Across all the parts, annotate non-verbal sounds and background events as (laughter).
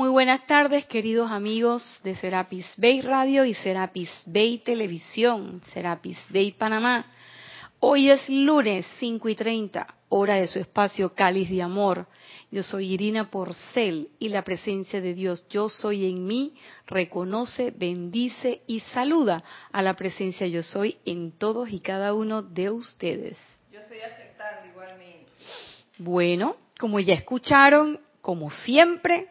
Muy buenas tardes, queridos amigos de Serapis Bay Radio y Serapis Bay Televisión, Serapis Bay Panamá. Hoy es lunes 5 y 30, hora de su espacio Cáliz de Amor. Yo soy Irina Porcel y la presencia de Dios, yo soy en mí, reconoce, bendice y saluda a la presencia yo soy en todos y cada uno de ustedes. Yo soy aceptable igualmente. Bueno, como ya escucharon, como siempre,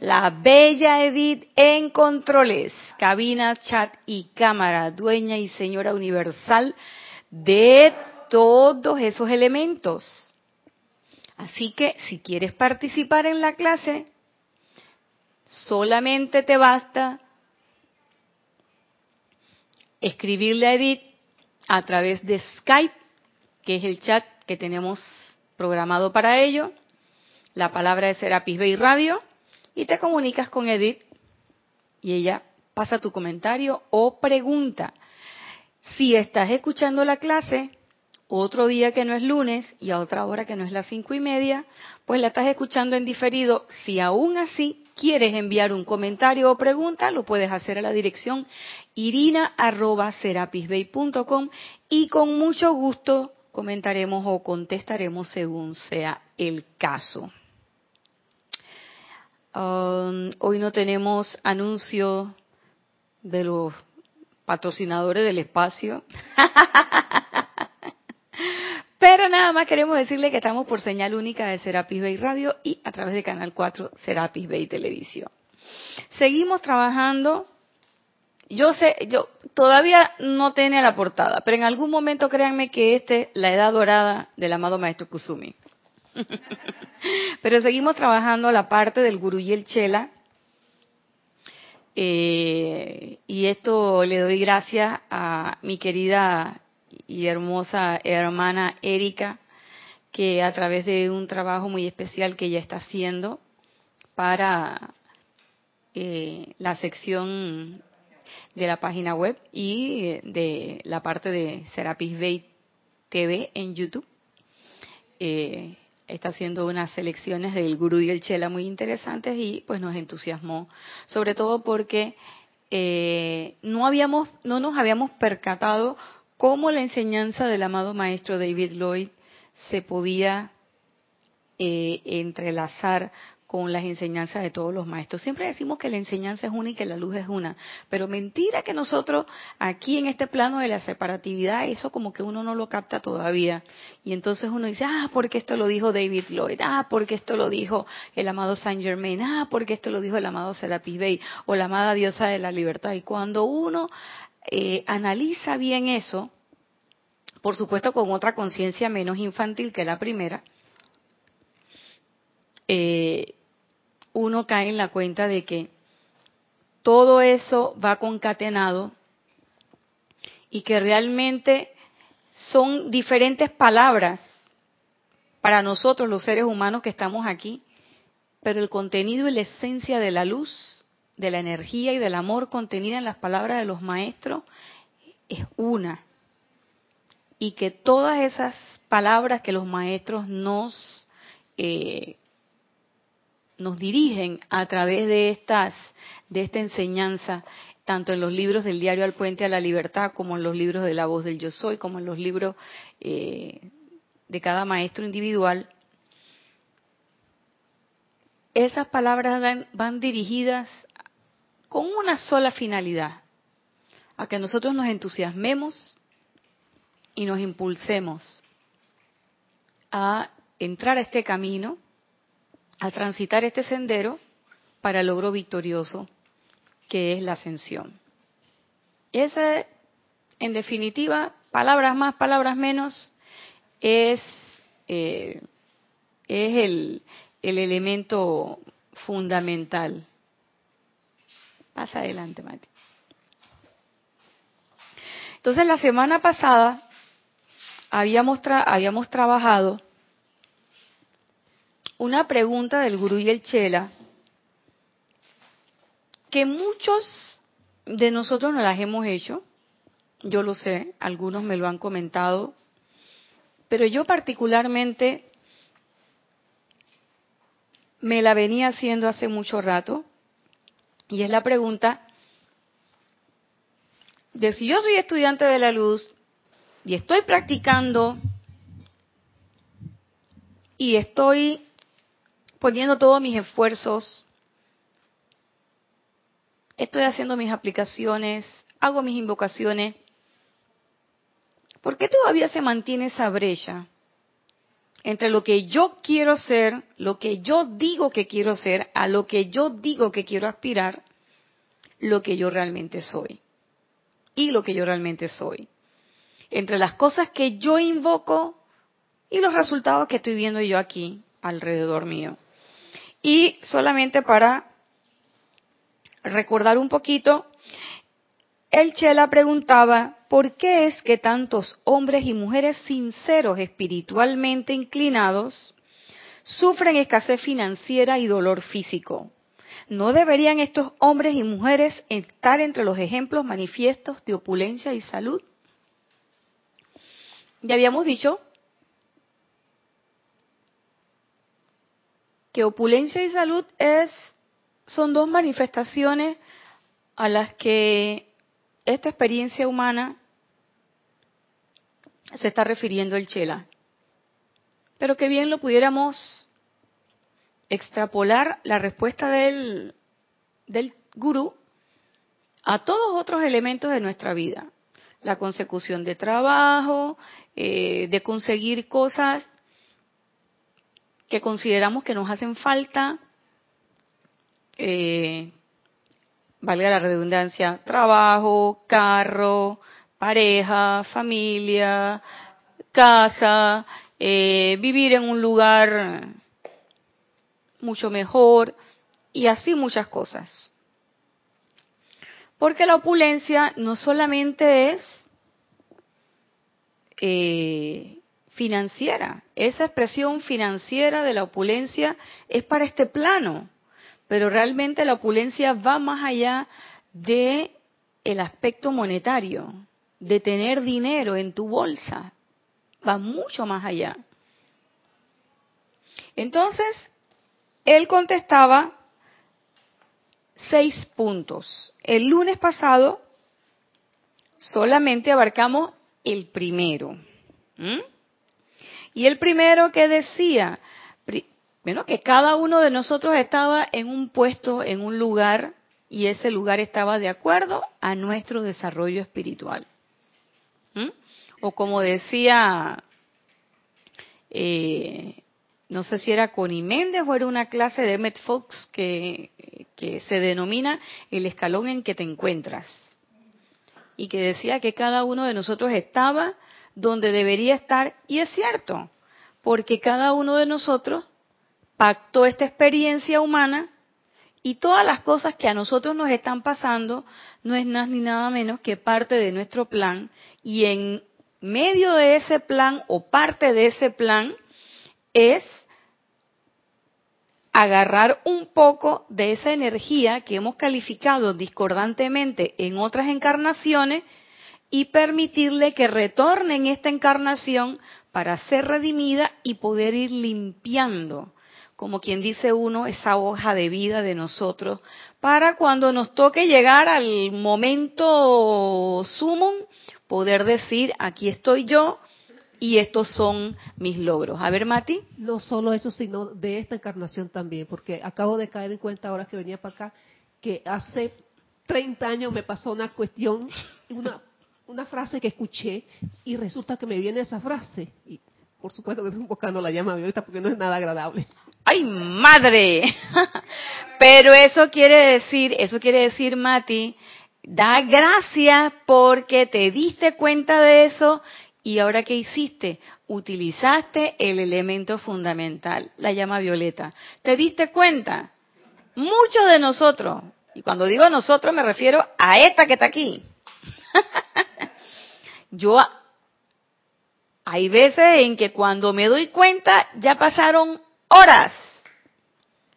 la bella Edith en controles, cabina, chat y cámara, dueña y señora universal de todos esos elementos. Así que si quieres participar en la clase, solamente te basta escribirle a Edith a través de Skype, que es el chat que tenemos programado para ello, la palabra de Serapis Bay Radio, y te comunicas con Edith y ella pasa tu comentario o pregunta. Si estás escuchando la clase, otro día que no es lunes y a otra hora que no es las cinco y media, pues la estás escuchando en diferido. Si aún así quieres enviar un comentario o pregunta, lo puedes hacer a la dirección irina.serapisbay.com y con mucho gusto comentaremos o contestaremos según sea el caso. Um, hoy no tenemos anuncio de los patrocinadores del espacio. (laughs) Pero nada más queremos decirle que estamos por señal única de Serapis Bay Radio y a través de Canal 4 Serapis Bay Televisión. Seguimos trabajando. Yo sé, yo todavía no tiene la portada, pero en algún momento créanme que este es la edad dorada del amado Maestro Kusumi. (laughs) pero seguimos trabajando la parte del Gurú y el Chela. Eh, y esto le doy gracias a mi querida y hermosa hermana Erika, que a través de un trabajo muy especial que ella está haciendo para eh, la sección de la página web y de la parte de Serapis Bay TV en YouTube. Eh, está haciendo unas selecciones del Gurú y el Chela muy interesantes y pues nos entusiasmó, sobre todo porque eh, no habíamos, no nos habíamos percatado cómo la enseñanza del amado maestro David Lloyd se podía eh, entrelazar con las enseñanzas de todos los maestros. Siempre decimos que la enseñanza es una y que la luz es una, pero mentira que nosotros aquí en este plano de la separatividad, eso como que uno no lo capta todavía. Y entonces uno dice, ah, porque esto lo dijo David Lloyd, ah, porque esto lo dijo el amado Saint Germain, ah, porque esto lo dijo el amado Serapis Bey o la amada diosa de la libertad. Y cuando uno eh, analiza bien eso, por supuesto con otra conciencia menos infantil que la primera, eh, uno cae en la cuenta de que todo eso va concatenado y que realmente son diferentes palabras para nosotros los seres humanos que estamos aquí, pero el contenido y la esencia de la luz, de la energía y del amor contenida en las palabras de los maestros es una. Y que todas esas palabras que los maestros nos eh, nos dirigen a través de estas de esta enseñanza tanto en los libros del diario al puente a la libertad como en los libros de la voz del yo soy como en los libros eh, de cada maestro individual. Esas palabras van, van dirigidas con una sola finalidad a que nosotros nos entusiasmemos y nos impulsemos a entrar a este camino a transitar este sendero para el logro victorioso que es la ascensión. Ese, en definitiva, palabras más, palabras menos, es, eh, es el, el elemento fundamental. Pasa adelante, Mati. Entonces, la semana pasada habíamos, habíamos trabajado una pregunta del gurú y el chela que muchos de nosotros nos las hemos hecho, yo lo sé, algunos me lo han comentado, pero yo particularmente me la venía haciendo hace mucho rato y es la pregunta de si yo soy estudiante de la luz y estoy practicando y estoy poniendo todos mis esfuerzos, estoy haciendo mis aplicaciones, hago mis invocaciones, ¿por qué todavía se mantiene esa brecha entre lo que yo quiero ser, lo que yo digo que quiero ser, a lo que yo digo que quiero aspirar, lo que yo realmente soy? Y lo que yo realmente soy. Entre las cosas que yo invoco y los resultados que estoy viendo yo aquí alrededor mío. Y solamente para recordar un poquito, el Chela preguntaba, ¿por qué es que tantos hombres y mujeres sinceros espiritualmente inclinados sufren escasez financiera y dolor físico? ¿No deberían estos hombres y mujeres estar entre los ejemplos manifiestos de opulencia y salud? Ya habíamos dicho que opulencia y salud es son dos manifestaciones a las que esta experiencia humana se está refiriendo el Chela. Pero que bien lo pudiéramos extrapolar la respuesta del, del gurú a todos otros elementos de nuestra vida. La consecución de trabajo, eh, de conseguir cosas que consideramos que nos hacen falta, eh, valga la redundancia, trabajo, carro, pareja, familia, casa, eh, vivir en un lugar mucho mejor y así muchas cosas. Porque la opulencia no solamente es eh, financiera, esa expresión financiera de la opulencia es para este plano pero realmente la opulencia va más allá de el aspecto monetario, de tener dinero en tu bolsa, va mucho más allá. Entonces, él contestaba seis puntos. El lunes pasado solamente abarcamos el primero. Y el primero que decía, bueno, que cada uno de nosotros estaba en un puesto, en un lugar, y ese lugar estaba de acuerdo a nuestro desarrollo espiritual. ¿Mm? O como decía, eh, no sé si era Connie Méndez o era una clase de Emmett Fox que, que se denomina el escalón en que te encuentras. Y que decía que cada uno de nosotros estaba donde debería estar, y es cierto, porque cada uno de nosotros pactó esta experiencia humana y todas las cosas que a nosotros nos están pasando no es nada ni nada menos que parte de nuestro plan y en medio de ese plan o parte de ese plan es agarrar un poco de esa energía que hemos calificado discordantemente en otras encarnaciones y permitirle que retorne en esta encarnación para ser redimida y poder ir limpiando como quien dice uno, esa hoja de vida de nosotros, para cuando nos toque llegar al momento sumum, poder decir, aquí estoy yo y estos son mis logros. A ver, Mati. No solo eso, sino de esta encarnación también, porque acabo de caer en cuenta ahora que venía para acá, que hace 30 años me pasó una cuestión, una, una frase que escuché y resulta que me viene esa frase. Y por supuesto que estoy buscando la llama ahorita porque no es nada agradable. ¡Ay, madre! (laughs) Pero eso quiere decir, eso quiere decir, Mati, da gracias porque te diste cuenta de eso y ahora qué hiciste? Utilizaste el elemento fundamental, la llama violeta. ¿Te diste cuenta? Muchos de nosotros, y cuando digo nosotros me refiero a esta que está aquí. (laughs) Yo hay veces en que cuando me doy cuenta ya pasaron horas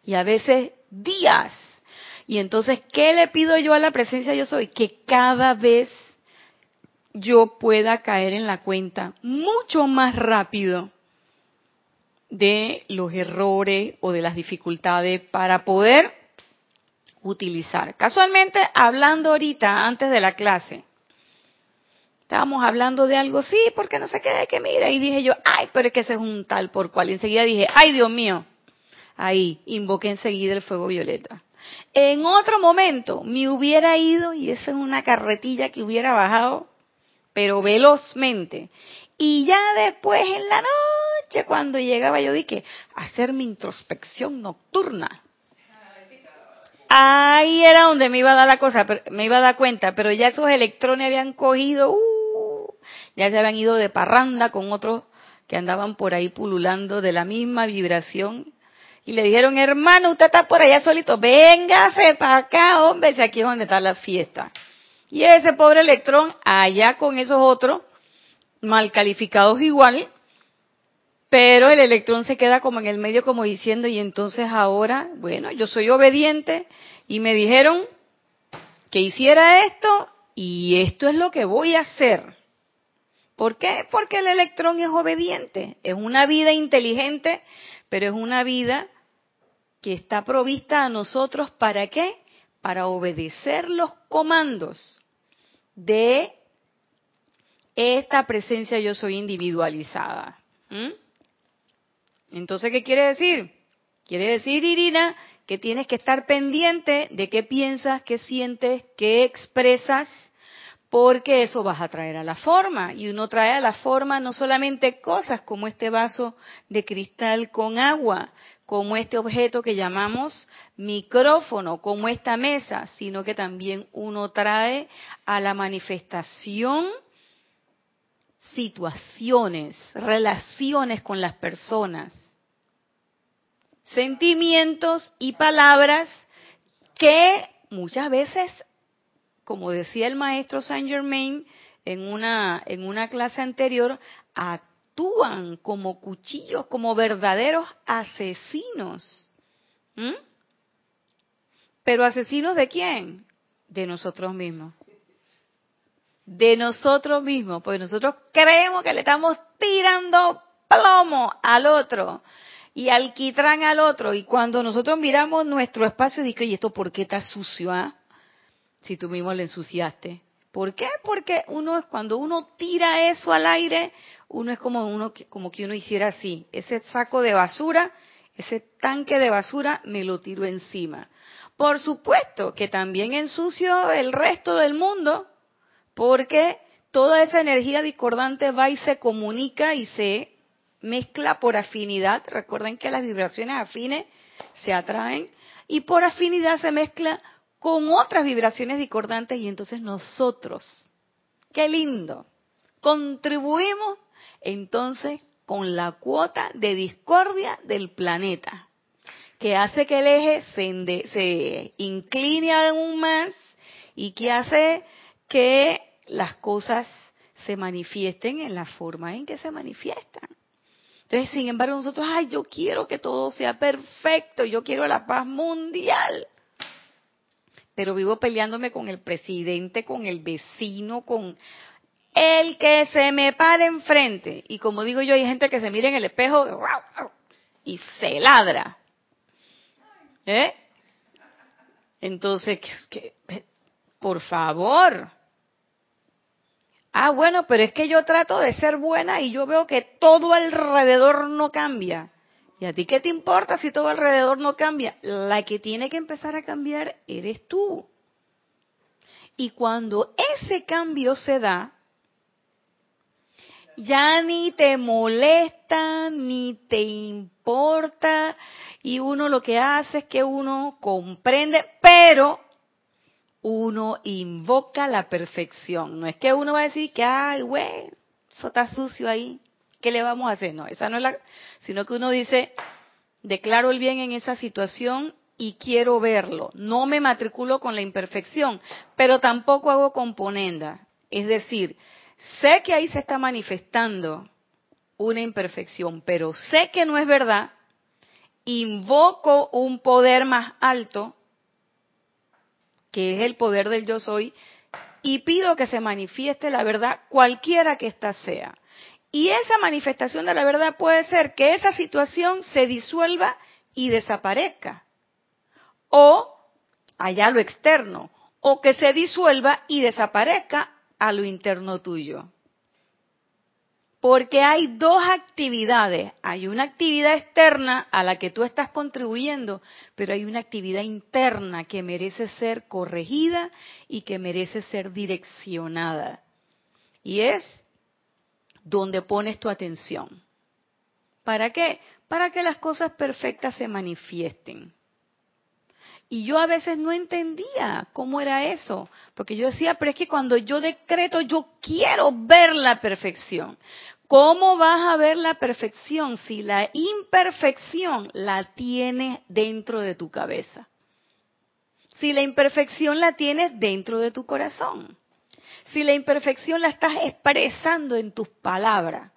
y a veces días. Y entonces, ¿qué le pido yo a la presencia yo soy? Que cada vez yo pueda caer en la cuenta mucho más rápido de los errores o de las dificultades para poder utilizar. Casualmente, hablando ahorita, antes de la clase, estábamos hablando de algo, sí, porque no sé qué, que mira, y dije yo, ay, pero es que ese es un tal por cual. Y enseguida dije, ay, Dios mío, ahí, invoqué enseguida el fuego violeta. En otro momento me hubiera ido, y esa es una carretilla que hubiera bajado, pero velozmente. Y ya después en la noche, cuando llegaba, yo dije, hacer mi introspección nocturna. Ahí era donde me iba a dar la cosa, me iba a dar cuenta, pero ya esos electrones habían cogido, uh, ya se habían ido de parranda con otros que andaban por ahí pululando de la misma vibración. Y le dijeron, hermano, usted está por allá solito, véngase para acá, hombre, si aquí es donde está la fiesta. Y ese pobre electrón, allá con esos otros, mal calificados igual, pero el electrón se queda como en el medio como diciendo, y entonces ahora, bueno, yo soy obediente y me dijeron que hiciera esto y esto es lo que voy a hacer. ¿Por qué? Porque el electrón es obediente, es una vida inteligente, pero es una vida que está provista a nosotros para qué? Para obedecer los comandos de esta presencia yo soy individualizada. Entonces, ¿qué quiere decir? Quiere decir, Irina, que tienes que estar pendiente de qué piensas, qué sientes, qué expresas, porque eso vas a traer a la forma. Y uno trae a la forma no solamente cosas como este vaso de cristal con agua, como este objeto que llamamos micrófono, como esta mesa, sino que también uno trae a la manifestación situaciones, relaciones con las personas sentimientos y palabras que muchas veces, como decía el maestro Saint Germain en una, en una clase anterior, actúan como cuchillos, como verdaderos asesinos. ¿Mm? Pero asesinos de quién? De nosotros mismos. De nosotros mismos, porque nosotros creemos que le estamos tirando plomo al otro y alquitrán al otro. Y cuando nosotros miramos nuestro espacio, digo, ¿y esto por qué está sucio? Ah? Si tú mismo le ensuciaste. ¿Por qué? Porque uno es cuando uno tira eso al aire, uno es como uno como que uno hiciera así, ese saco de basura, ese tanque de basura me lo tiro encima. Por supuesto que también ensucio el resto del mundo, porque toda esa energía discordante va y se comunica y se mezcla por afinidad. Recuerden que las vibraciones afines se atraen y por afinidad se mezcla con otras vibraciones discordantes y entonces nosotros, qué lindo, contribuimos entonces con la cuota de discordia del planeta, que hace que el eje se, se incline aún más y que hace que las cosas se manifiesten en la forma en que se manifiestan. Entonces, sin embargo, nosotros, ay, yo quiero que todo sea perfecto, yo quiero la paz mundial. Pero vivo peleándome con el presidente, con el vecino, con el que se me pare enfrente. Y como digo yo, hay gente que se mira en el espejo y se ladra. ¿Eh? Entonces, por favor, Ah, bueno, pero es que yo trato de ser buena y yo veo que todo alrededor no cambia. ¿Y a ti qué te importa si todo alrededor no cambia? La que tiene que empezar a cambiar eres tú. Y cuando ese cambio se da, ya ni te molesta, ni te importa, y uno lo que hace es que uno comprende, pero uno invoca la perfección. No es que uno va a decir que, ay, güey, eso está sucio ahí, ¿qué le vamos a hacer? No, esa no es la, sino que uno dice, declaro el bien en esa situación y quiero verlo. No me matriculo con la imperfección, pero tampoco hago componenda. Es decir, sé que ahí se está manifestando una imperfección, pero sé que no es verdad, invoco un poder más alto que es el poder del yo soy, y pido que se manifieste la verdad cualquiera que ésta sea. Y esa manifestación de la verdad puede ser que esa situación se disuelva y desaparezca. O allá lo externo. O que se disuelva y desaparezca a lo interno tuyo. Porque hay dos actividades. Hay una actividad externa a la que tú estás contribuyendo, pero hay una actividad interna que merece ser corregida y que merece ser direccionada. Y es donde pones tu atención. ¿Para qué? Para que las cosas perfectas se manifiesten. Y yo a veces no entendía cómo era eso, porque yo decía, pero es que cuando yo decreto, yo quiero ver la perfección. ¿Cómo vas a ver la perfección si la imperfección la tienes dentro de tu cabeza? Si la imperfección la tienes dentro de tu corazón. Si la imperfección la estás expresando en tus palabras.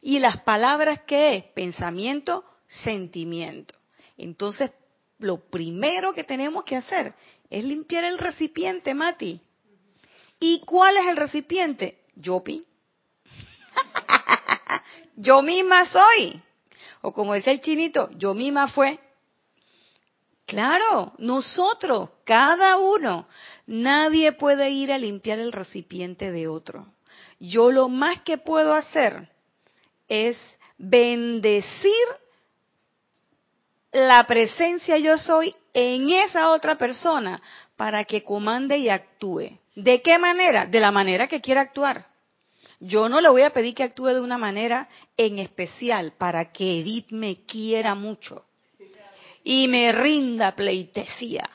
¿Y las palabras qué es? Pensamiento, sentimiento. Entonces, lo primero que tenemos que hacer es limpiar el recipiente, Mati. ¿Y cuál es el recipiente? Yopi. (laughs) yo misma soy. O como decía el chinito, yo misma fue. Claro, nosotros, cada uno, nadie puede ir a limpiar el recipiente de otro. Yo lo más que puedo hacer es bendecir la presencia yo soy en esa otra persona para que comande y actúe. ¿De qué manera? De la manera que quiera actuar. Yo no le voy a pedir que actúe de una manera en especial para que Edith me quiera mucho y me rinda pleitesía.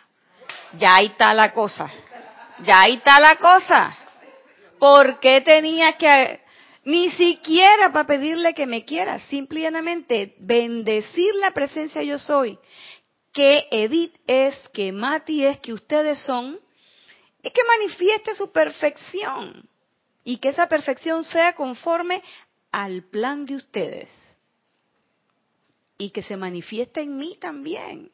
Ya ahí está la cosa. Ya ahí está la cosa. ¿Por qué tenía que ni siquiera para pedirle que me quiera, simplemente bendecir la presencia yo soy, que Edith es, que Mati es, que ustedes son, y que manifieste su perfección y que esa perfección sea conforme al plan de ustedes y que se manifieste en mí también.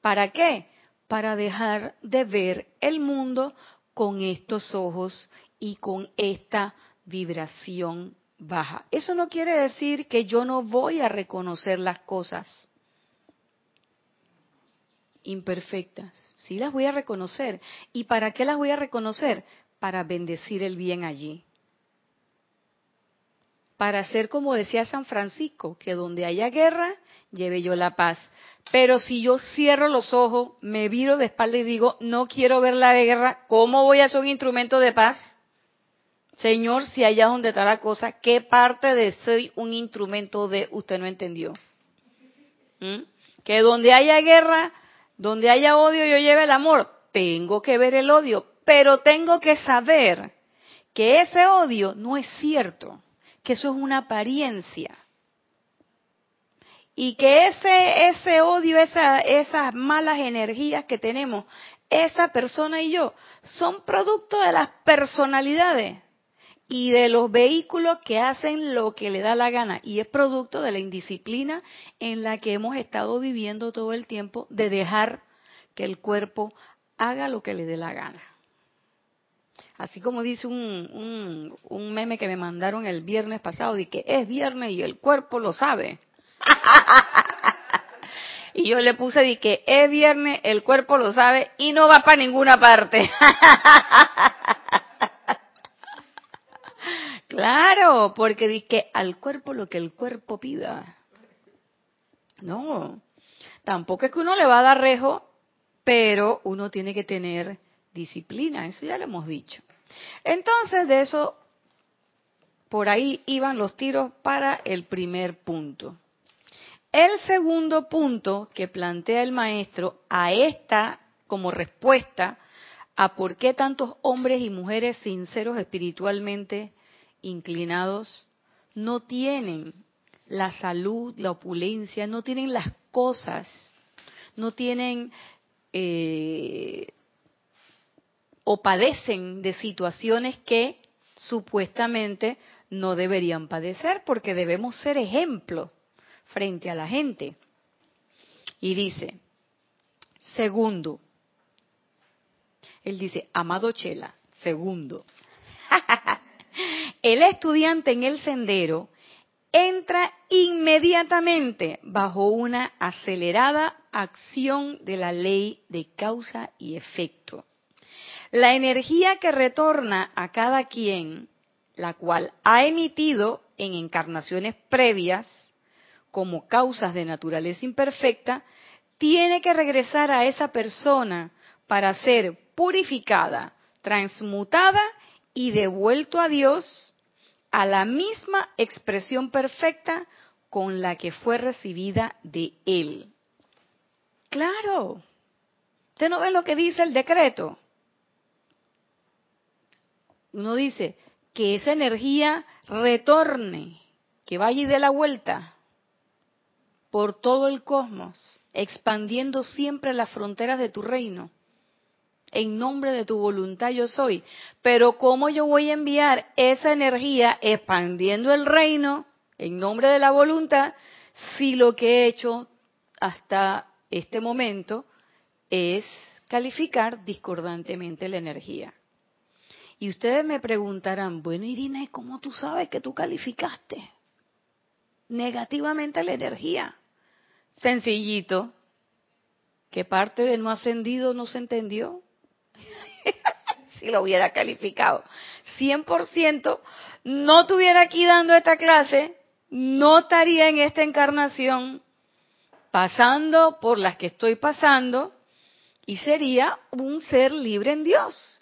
¿Para qué? Para dejar de ver el mundo con estos ojos y con esta vibración baja. Eso no quiere decir que yo no voy a reconocer las cosas imperfectas. Sí las voy a reconocer. ¿Y para qué las voy a reconocer? para bendecir el bien allí. Para hacer como decía San Francisco, que donde haya guerra, lleve yo la paz. Pero si yo cierro los ojos, me viro de espalda y digo, no quiero ver la guerra, ¿cómo voy a ser un instrumento de paz? Señor, si allá donde está la cosa, ¿qué parte de soy un instrumento de usted no entendió? ¿Mm? Que donde haya guerra, donde haya odio, yo lleve el amor. Tengo que ver el odio, pero tengo que saber que ese odio no es cierto, que eso es una apariencia. Y que ese, ese odio, esa, esas malas energías que tenemos, esa persona y yo, son producto de las personalidades y de los vehículos que hacen lo que le da la gana. Y es producto de la indisciplina en la que hemos estado viviendo todo el tiempo de dejar que el cuerpo haga lo que le dé la gana. Así como dice un, un, meme que me mandaron el viernes pasado, de que es viernes y el cuerpo lo sabe. (laughs) y yo le puse de que es viernes, el cuerpo lo sabe y no va para ninguna parte. (laughs) claro, porque di que al cuerpo lo que el cuerpo pida. No, tampoco es que uno le va a dar rejo, pero uno tiene que tener disciplina, eso ya lo hemos dicho. Entonces, de eso, por ahí iban los tiros para el primer punto. El segundo punto que plantea el maestro a esta como respuesta a por qué tantos hombres y mujeres sinceros espiritualmente inclinados no tienen la salud, la opulencia, no tienen las cosas, no tienen eh, o padecen de situaciones que supuestamente no deberían padecer porque debemos ser ejemplo frente a la gente. Y dice, segundo, él dice, amado Chela, segundo, (laughs) el estudiante en el sendero entra inmediatamente bajo una acelerada acción de la ley de causa y efecto. La energía que retorna a cada quien, la cual ha emitido en encarnaciones previas como causas de naturaleza imperfecta, tiene que regresar a esa persona para ser purificada, transmutada y devuelto a Dios a la misma expresión perfecta con la que fue recibida de Él. Claro. ¿Usted no ve lo que dice el decreto? Uno dice que esa energía retorne, que vaya y dé la vuelta por todo el cosmos, expandiendo siempre las fronteras de tu reino en nombre de tu voluntad yo soy. Pero ¿cómo yo voy a enviar esa energía expandiendo el reino en nombre de la voluntad si lo que he hecho hasta este momento es calificar discordantemente la energía? Y ustedes me preguntarán, bueno Irina, ¿cómo tú sabes que tú calificaste negativamente la energía? Sencillito, que parte de no ascendido no se entendió. (laughs) si lo hubiera calificado 100%, no estuviera aquí dando esta clase, no estaría en esta encarnación pasando por las que estoy pasando y sería un ser libre en Dios.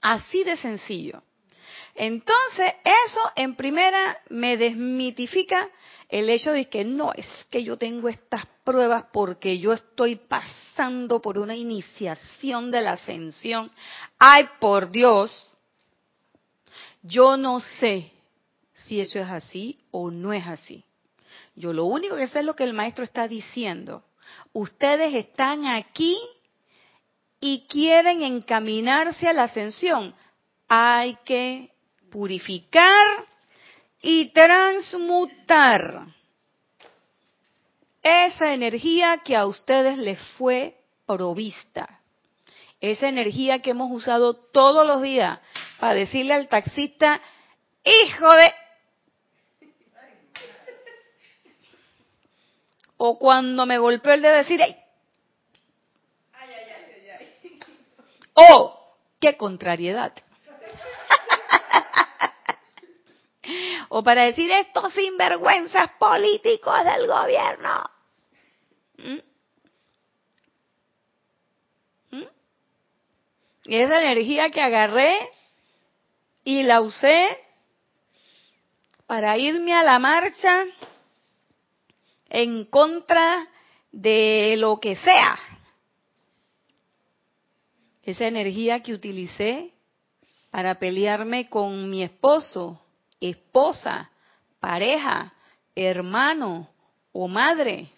Así de sencillo. Entonces, eso en primera me desmitifica el hecho de que no es que yo tengo estas pruebas porque yo estoy pasando por una iniciación de la ascensión. Ay, por Dios, yo no sé si eso es así o no es así. Yo lo único que sé es lo que el maestro está diciendo. Ustedes están aquí y quieren encaminarse a la ascensión. Hay que purificar y transmutar esa energía que a ustedes les fue provista. Esa energía que hemos usado todos los días para decirle al taxista, hijo de... O cuando me golpeó el de decir, ¡ay! ¡Oh! ¡Qué contrariedad! (laughs) o para decir estos sinvergüenzas políticos del gobierno. ¿Mm? ¿Mm? Y esa energía que agarré y la usé para irme a la marcha en contra de lo que sea. Esa energía que utilicé para pelearme con mi esposo esposa, pareja, hermano o madre,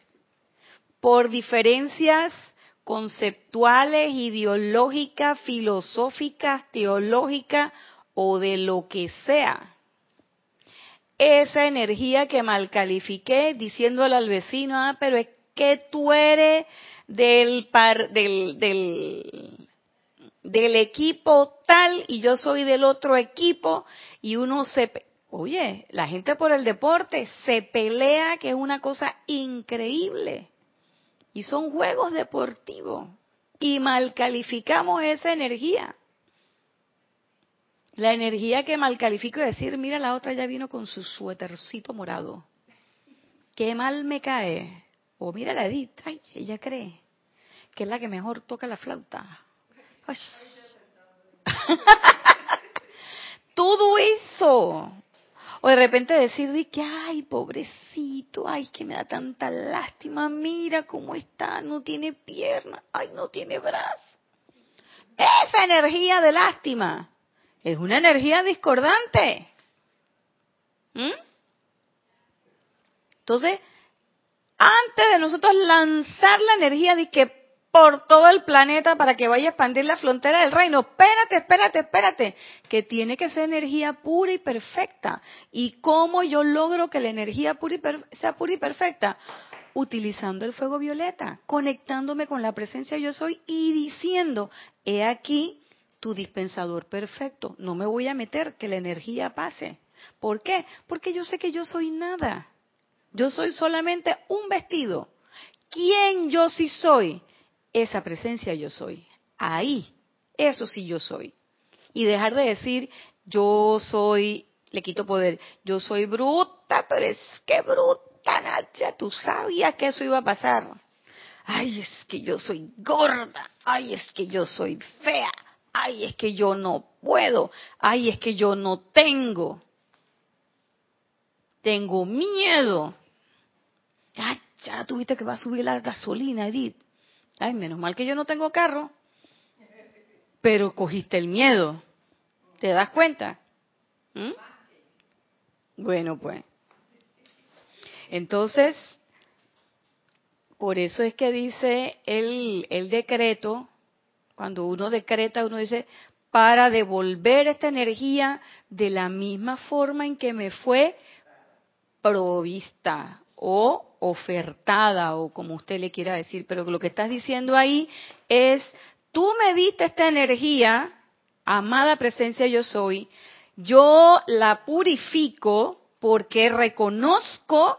por diferencias conceptuales, ideológicas, filosóficas, teológicas o de lo que sea. Esa energía que mal califiqué diciéndole al vecino, ah, pero es que tú eres del, par, del, del, del equipo tal y yo soy del otro equipo y uno se Oye, la gente por el deporte se pelea, que es una cosa increíble. Y son juegos deportivos. Y mal calificamos esa energía. La energía que mal califico es decir, mira, la otra ya vino con su suétercito morado. Qué mal me cae. O mira la Edith, ay, ella cree que es la que mejor toca la flauta. (laughs) Todo eso o de repente decir de que, ay, pobrecito, ay, que me da tanta lástima, mira cómo está, no tiene pierna, ay, no tiene brazo. Esa energía de lástima es una energía discordante. ¿Mm? Entonces, antes de nosotros lanzar la energía de que por todo el planeta para que vaya a expandir la frontera del reino. Espérate, espérate, espérate, que tiene que ser energía pura y perfecta. ¿Y cómo yo logro que la energía pura y sea pura y perfecta? Utilizando el fuego violeta, conectándome con la presencia yo soy y diciendo, he aquí tu dispensador perfecto. No me voy a meter que la energía pase. ¿Por qué? Porque yo sé que yo soy nada. Yo soy solamente un vestido. ¿Quién yo sí soy? Esa presencia yo soy. Ahí, eso sí yo soy. Y dejar de decir, yo soy, le quito poder, yo soy bruta, pero es que bruta, Nacha, tú sabías que eso iba a pasar. Ay, es que yo soy gorda, ay, es que yo soy fea, ay, es que yo no puedo, ay, es que yo no tengo. Tengo miedo. Ay, ya tuviste que va a subir la gasolina, Edith. Ay, menos mal que yo no tengo carro. Pero cogiste el miedo. ¿Te das cuenta? ¿Mm? Bueno, pues. Entonces, por eso es que dice el, el decreto, cuando uno decreta, uno dice, para devolver esta energía de la misma forma en que me fue provista o ofertada o como usted le quiera decir, pero lo que estás diciendo ahí es, tú me diste esta energía, amada presencia yo soy, yo la purifico porque reconozco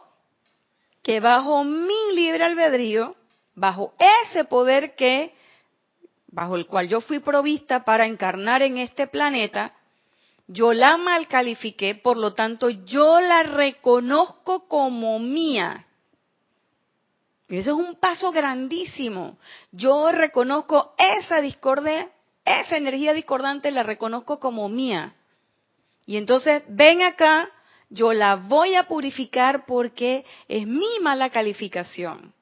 que bajo mi libre albedrío, bajo ese poder que, bajo el cual yo fui provista para encarnar en este planeta, yo la mal califiqué, por lo tanto yo la reconozco como mía. Eso es un paso grandísimo. Yo reconozco esa discordia, esa energía discordante la reconozco como mía. Y entonces ven acá, yo la voy a purificar porque es mi mala calificación.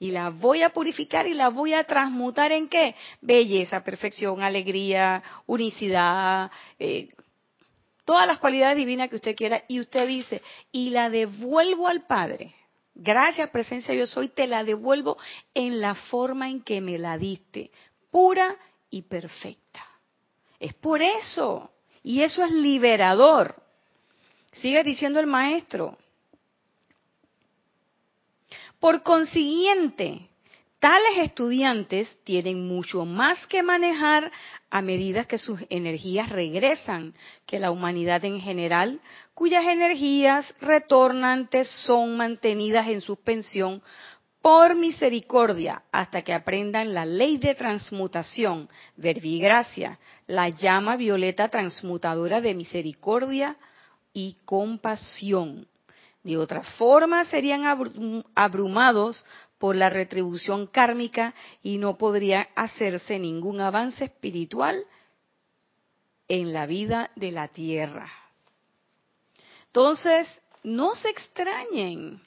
Y la voy a purificar y la voy a transmutar en qué? Belleza, perfección, alegría, unicidad, eh, todas las cualidades divinas que usted quiera y usted dice, y la devuelvo al Padre. Gracias, presencia yo soy, te la devuelvo en la forma en que me la diste, pura y perfecta. Es por eso, y eso es liberador. Sigue diciendo el maestro. Por consiguiente, tales estudiantes tienen mucho más que manejar a medida que sus energías regresan que la humanidad en general, cuyas energías retornantes son mantenidas en suspensión por misericordia hasta que aprendan la ley de transmutación, verbigracia, la llama violeta transmutadora de misericordia y compasión. De otra forma serían abrumados por la retribución kármica y no podría hacerse ningún avance espiritual en la vida de la tierra. Entonces, no se extrañen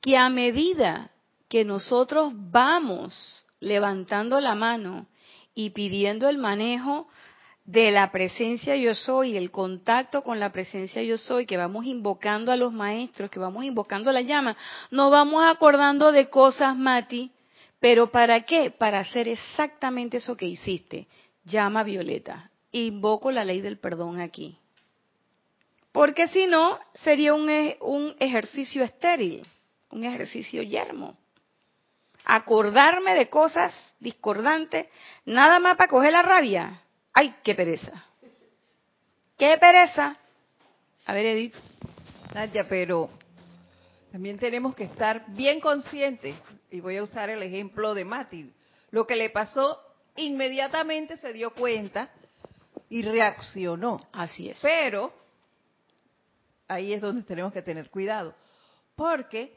que a medida que nosotros vamos levantando la mano y pidiendo el manejo de la presencia yo soy, el contacto con la presencia yo soy, que vamos invocando a los maestros, que vamos invocando la llama, nos vamos acordando de cosas, Mati, pero ¿para qué? Para hacer exactamente eso que hiciste. Llama Violeta. Invoco la ley del perdón aquí. Porque si no, sería un, e, un ejercicio estéril, un ejercicio yermo. Acordarme de cosas discordantes, nada más para coger la rabia ¡Ay, qué pereza! ¡Qué pereza! A ver, Edith. Nadia, pero también tenemos que estar bien conscientes, y voy a usar el ejemplo de Mati. Lo que le pasó, inmediatamente se dio cuenta y reaccionó. Así es. Pero ahí es donde tenemos que tener cuidado. Porque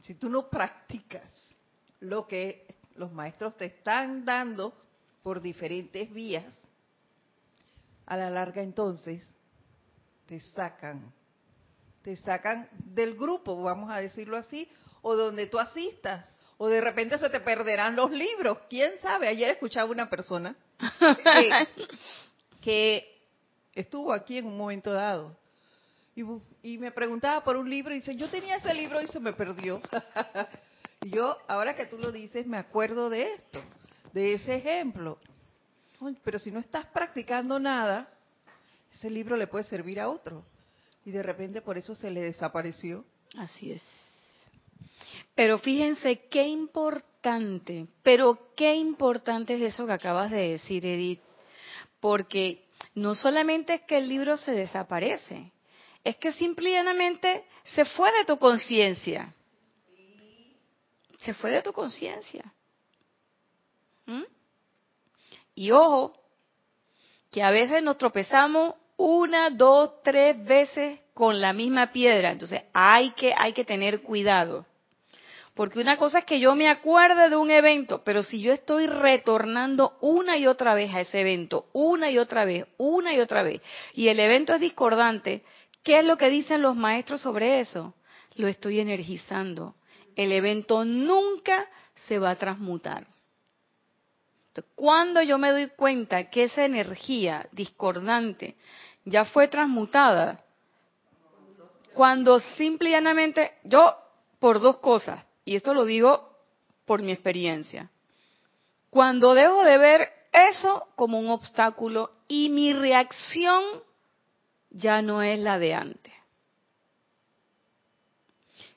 si tú no practicas lo que los maestros te están dando por diferentes vías, a la larga entonces te sacan, te sacan del grupo, vamos a decirlo así, o donde tú asistas, o de repente se te perderán los libros, quién sabe. Ayer escuchaba una persona que, estuvo aquí en un momento dado y, y, me preguntaba por un libro y dice, yo tenía ese libro y se me perdió. (laughs) y yo, ahora que tú lo dices, me acuerdo de esto, de ese ejemplo pero si no estás practicando nada, ese libro le puede servir a otro. Y de repente por eso se le desapareció. Así es. Pero fíjense qué importante pero qué importante es eso que acabas de decir, Edith, porque no solamente es que el libro se desaparece, es que simplemente se fue de tu conciencia. Se fue de tu conciencia. Y ojo, que a veces nos tropezamos una, dos, tres veces con la misma piedra. Entonces hay que, hay que tener cuidado. Porque una cosa es que yo me acuerde de un evento, pero si yo estoy retornando una y otra vez a ese evento, una y otra vez, una y otra vez, y el evento es discordante, ¿qué es lo que dicen los maestros sobre eso? Lo estoy energizando. El evento nunca se va a transmutar. Cuando yo me doy cuenta que esa energía discordante ya fue transmutada, cuando simplemente, yo, por dos cosas, y esto lo digo por mi experiencia, cuando dejo de ver eso como un obstáculo y mi reacción ya no es la de antes.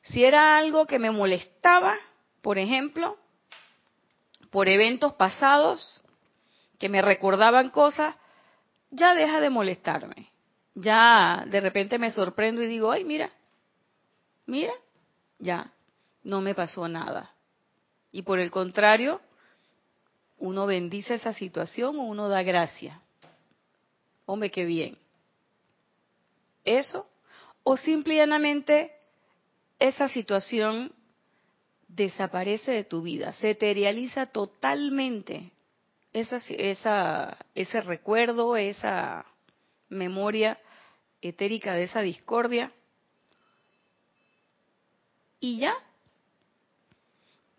Si era algo que me molestaba, por ejemplo, por eventos pasados que me recordaban cosas, ya deja de molestarme. Ya de repente me sorprendo y digo, ay, mira, mira, ya, no me pasó nada. Y por el contrario, uno bendice esa situación o uno da gracia. Hombre, qué bien. Eso, o simplemente esa situación desaparece de tu vida, se materializa totalmente esa, esa, ese recuerdo, esa memoria etérica de esa discordia, y ya,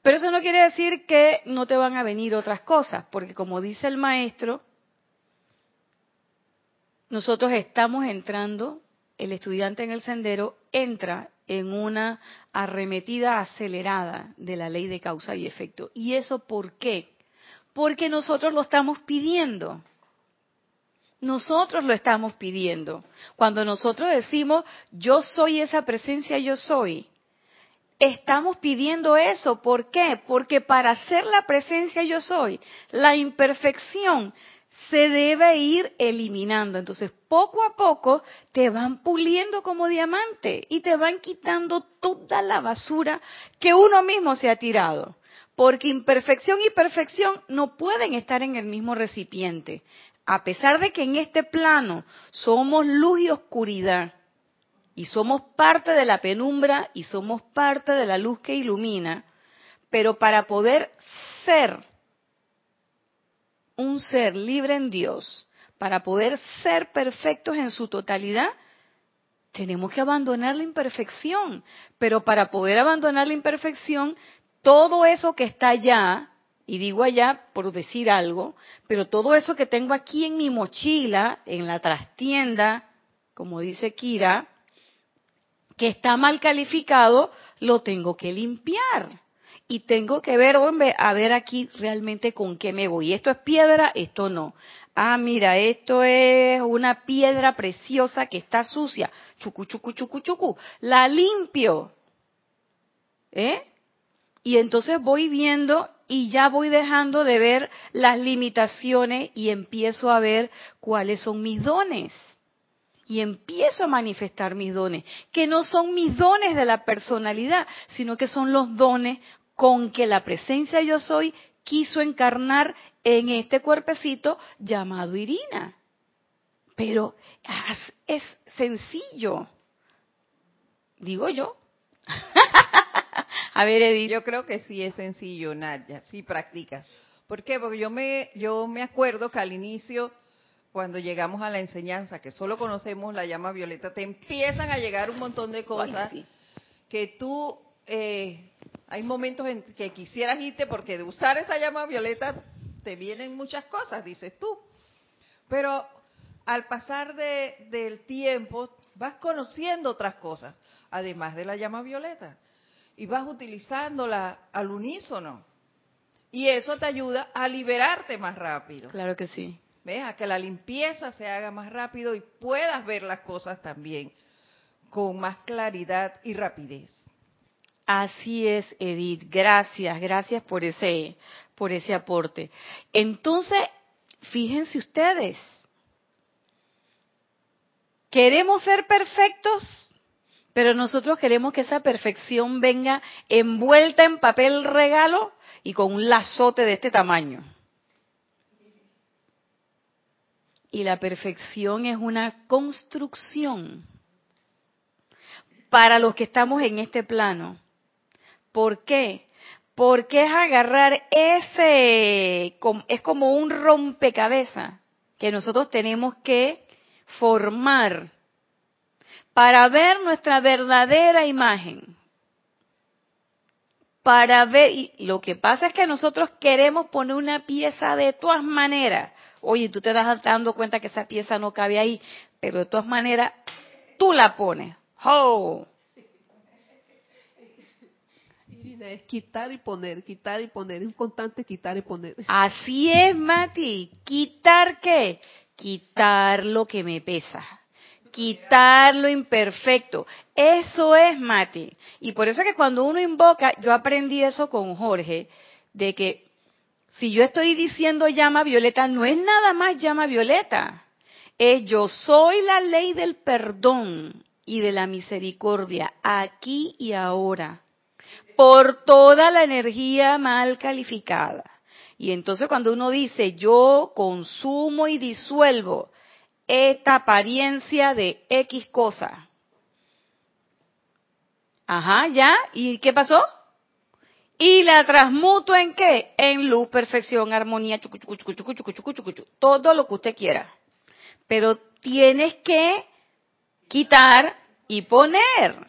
pero eso no quiere decir que no te van a venir otras cosas, porque como dice el maestro, nosotros estamos entrando, el estudiante en el sendero entra en una arremetida acelerada de la ley de causa y efecto. ¿Y eso por qué? Porque nosotros lo estamos pidiendo. Nosotros lo estamos pidiendo. Cuando nosotros decimos, yo soy esa presencia, yo soy, estamos pidiendo eso. ¿Por qué? Porque para ser la presencia yo soy, la imperfección se debe ir eliminando. Entonces, poco a poco te van puliendo como diamante y te van quitando toda la basura que uno mismo se ha tirado. Porque imperfección y perfección no pueden estar en el mismo recipiente. A pesar de que en este plano somos luz y oscuridad, y somos parte de la penumbra y somos parte de la luz que ilumina, pero para poder ser un ser libre en Dios, para poder ser perfectos en su totalidad, tenemos que abandonar la imperfección. Pero para poder abandonar la imperfección, todo eso que está allá, y digo allá por decir algo, pero todo eso que tengo aquí en mi mochila, en la trastienda, como dice Kira, que está mal calificado, lo tengo que limpiar. Y tengo que ver, hombre, a ver aquí realmente con qué me voy. Esto es piedra, esto no. Ah, mira, esto es una piedra preciosa que está sucia. Chucu, chucu, chucu, chucu. La limpio. ¿Eh? Y entonces voy viendo y ya voy dejando de ver las limitaciones y empiezo a ver cuáles son mis dones y empiezo a manifestar mis dones, que no son mis dones de la personalidad, sino que son los dones con que la presencia yo soy quiso encarnar en este cuerpecito llamado Irina. Pero es, sencillo, digo yo. (laughs) a ver, Edith. Yo creo que sí es sencillo, Nadia, sí practicas. ¿Por qué? Porque yo me, yo me acuerdo que al inicio cuando llegamos a la enseñanza, que solo conocemos la llama violeta, te empiezan a llegar un montón de cosas que tú, eh, hay momentos en que quisieras irte porque de usar esa llama violeta te vienen muchas cosas, dices tú. Pero al pasar del tiempo vas conociendo otras cosas, además de la llama violeta, y vas utilizándola al unísono. Y eso te ayuda a liberarte más rápido. Claro que sí. A que la limpieza se haga más rápido y puedas ver las cosas también con más claridad y rapidez. Así es, Edith. Gracias, gracias por ese, por ese aporte. Entonces, fíjense ustedes, queremos ser perfectos, pero nosotros queremos que esa perfección venga envuelta en papel regalo y con un lazote de este tamaño. Y la perfección es una construcción para los que estamos en este plano. ¿Por qué? Porque es agarrar ese, es como un rompecabezas que nosotros tenemos que formar para ver nuestra verdadera imagen. Para ver, y lo que pasa es que nosotros queremos poner una pieza de todas maneras. Oye, tú te das dando cuenta que esa pieza no cabe ahí, pero de todas maneras tú la pones. ¡Oh! Es quitar y poner, quitar y poner, es un constante quitar y poner. (laughs) Así es, Mati. ¿Quitar qué? Quitar lo que me pesa. Quitar lo imperfecto. Eso es, Mati. Y por eso es que cuando uno invoca, yo aprendí eso con Jorge, de que si yo estoy diciendo llama violeta, no es nada más llama violeta. Es yo soy la ley del perdón y de la misericordia, aquí y ahora, por toda la energía mal calificada. Y entonces cuando uno dice, yo consumo y disuelvo esta apariencia de X cosa. Ajá, ya. ¿Y qué pasó? Y la transmuto en qué? En luz, perfección, armonía, todo lo que usted quiera. Pero tienes que quitar y poner.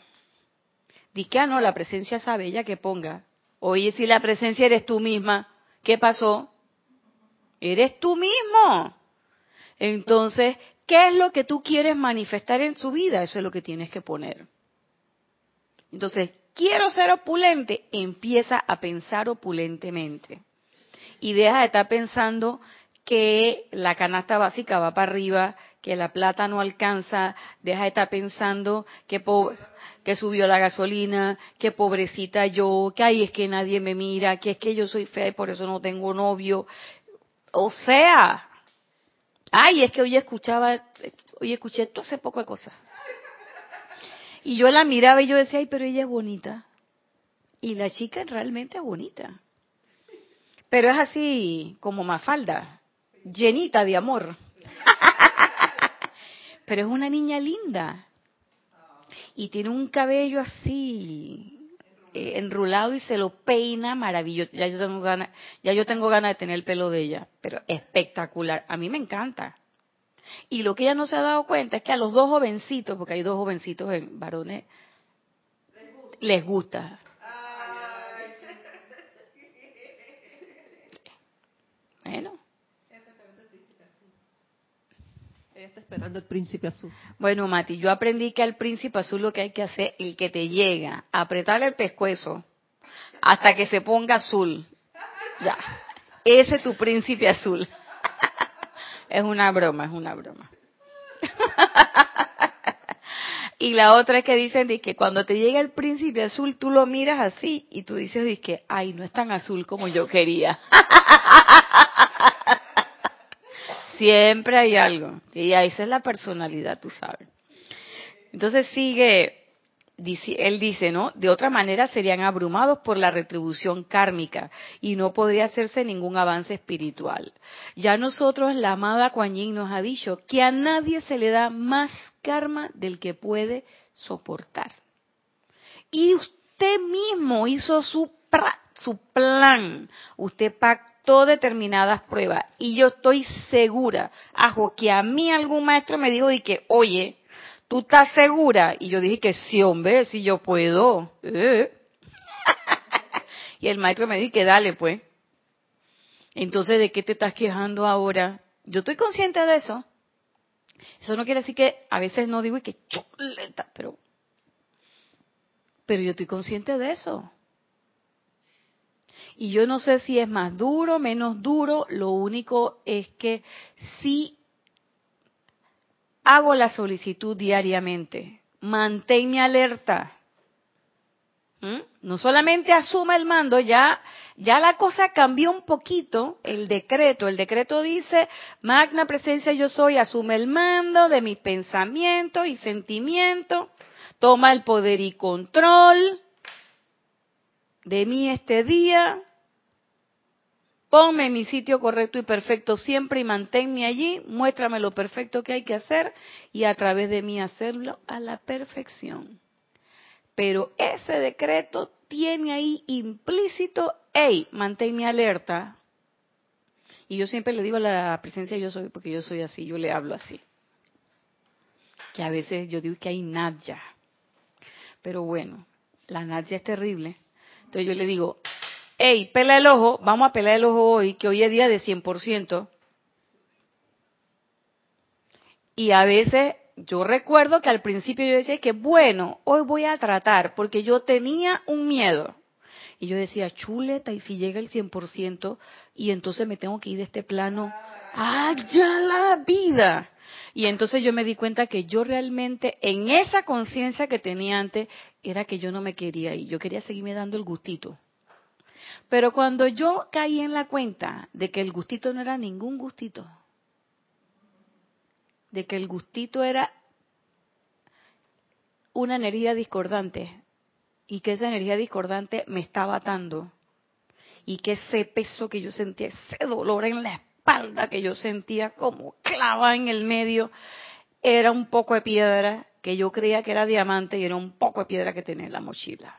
Dice, ah, no, la presencia sabe, ella que ponga. Oye, si la presencia eres tú misma, ¿qué pasó? Eres tú mismo. Entonces, ¿qué es lo que tú quieres manifestar en su vida? Eso es lo que tienes que poner. Entonces, quiero ser opulente, empieza a pensar opulentemente. Y deja de estar pensando que la canasta básica va para arriba, que la plata no alcanza, deja de estar pensando que, que subió la gasolina, que pobrecita yo, que ay es que nadie me mira, que es que yo soy fea y por eso no tengo novio. O sea, ay es que hoy escuchaba, hoy escuché todo hace poco de cosas. Y yo la miraba y yo decía, ay, pero ella es bonita. Y la chica realmente es bonita. Pero es así como Mafalda llenita de amor. (laughs) Pero es una niña linda. Y tiene un cabello así eh, enrulado y se lo peina maravilloso. Ya yo tengo ganas, ya yo tengo ganas de tener el pelo de ella, pero espectacular. A mí me encanta. Y lo que ella no se ha dado cuenta es que a los dos jovencitos, porque hay dos jovencitos en varones, les gusta. Esperando el príncipe azul. Bueno, Mati, yo aprendí que al príncipe azul lo que hay que hacer, el que te llega, apretarle el pescuezo hasta que se ponga azul. Ya. Ese es tu príncipe azul. (laughs) es una broma, es una broma. (laughs) y la otra es que dicen que cuando te llega el príncipe azul, tú lo miras así y tú dices que, ay, no es tan azul como yo quería. (laughs) Siempre hay algo. Y esa es la personalidad, tú sabes. Entonces sigue, él dice, ¿no? De otra manera serían abrumados por la retribución kármica y no podría hacerse ningún avance espiritual. Ya nosotros, la amada Kuan Yin nos ha dicho que a nadie se le da más karma del que puede soportar. Y usted mismo hizo su, su plan. Usted pactó determinadas pruebas. Y yo estoy segura, ajo, que a mí algún maestro me dijo y que, oye, ¿tú estás segura? Y yo dije que sí, hombre, si yo puedo. Eh. (laughs) y el maestro me dijo que dale, pues. Entonces, ¿de qué te estás quejando ahora? Yo estoy consciente de eso. Eso no quiere decir que a veces no digo y que chuleta, pero, pero yo estoy consciente de eso. Y yo no sé si es más duro, menos duro, lo único es que sí hago la solicitud diariamente. Manténme alerta. ¿Mm? No solamente asuma el mando, ya, ya la cosa cambió un poquito, el decreto. El decreto dice, magna presencia yo soy, asume el mando de mis pensamientos y sentimientos, toma el poder y control de mí este día, ponme en mi sitio correcto y perfecto siempre y manténme allí, muéstrame lo perfecto que hay que hacer y a través de mí hacerlo a la perfección. Pero ese decreto tiene ahí implícito, hey, manténme alerta. Y yo siempre le digo a la presencia yo soy, porque yo soy así, yo le hablo así. Que a veces yo digo que hay nadja. Pero bueno, la nadja es terrible. Entonces yo le digo, hey, pela el ojo, vamos a pelar el ojo hoy, que hoy es día de 100%. Y a veces yo recuerdo que al principio yo decía que bueno, hoy voy a tratar, porque yo tenía un miedo. Y yo decía, chuleta, y si llega el 100%, y entonces me tengo que ir de este plano, ¡ah, ya la vida! Y entonces yo me di cuenta que yo realmente, en esa conciencia que tenía antes, era que yo no me quería ir, yo quería seguirme dando el gustito. Pero cuando yo caí en la cuenta de que el gustito no era ningún gustito, de que el gustito era una energía discordante y que esa energía discordante me estaba atando y que ese peso que yo sentía, ese dolor en la espalda que yo sentía como clava en el medio, era un poco de piedra que yo creía que era diamante y era un poco de piedra que tenía en la mochila.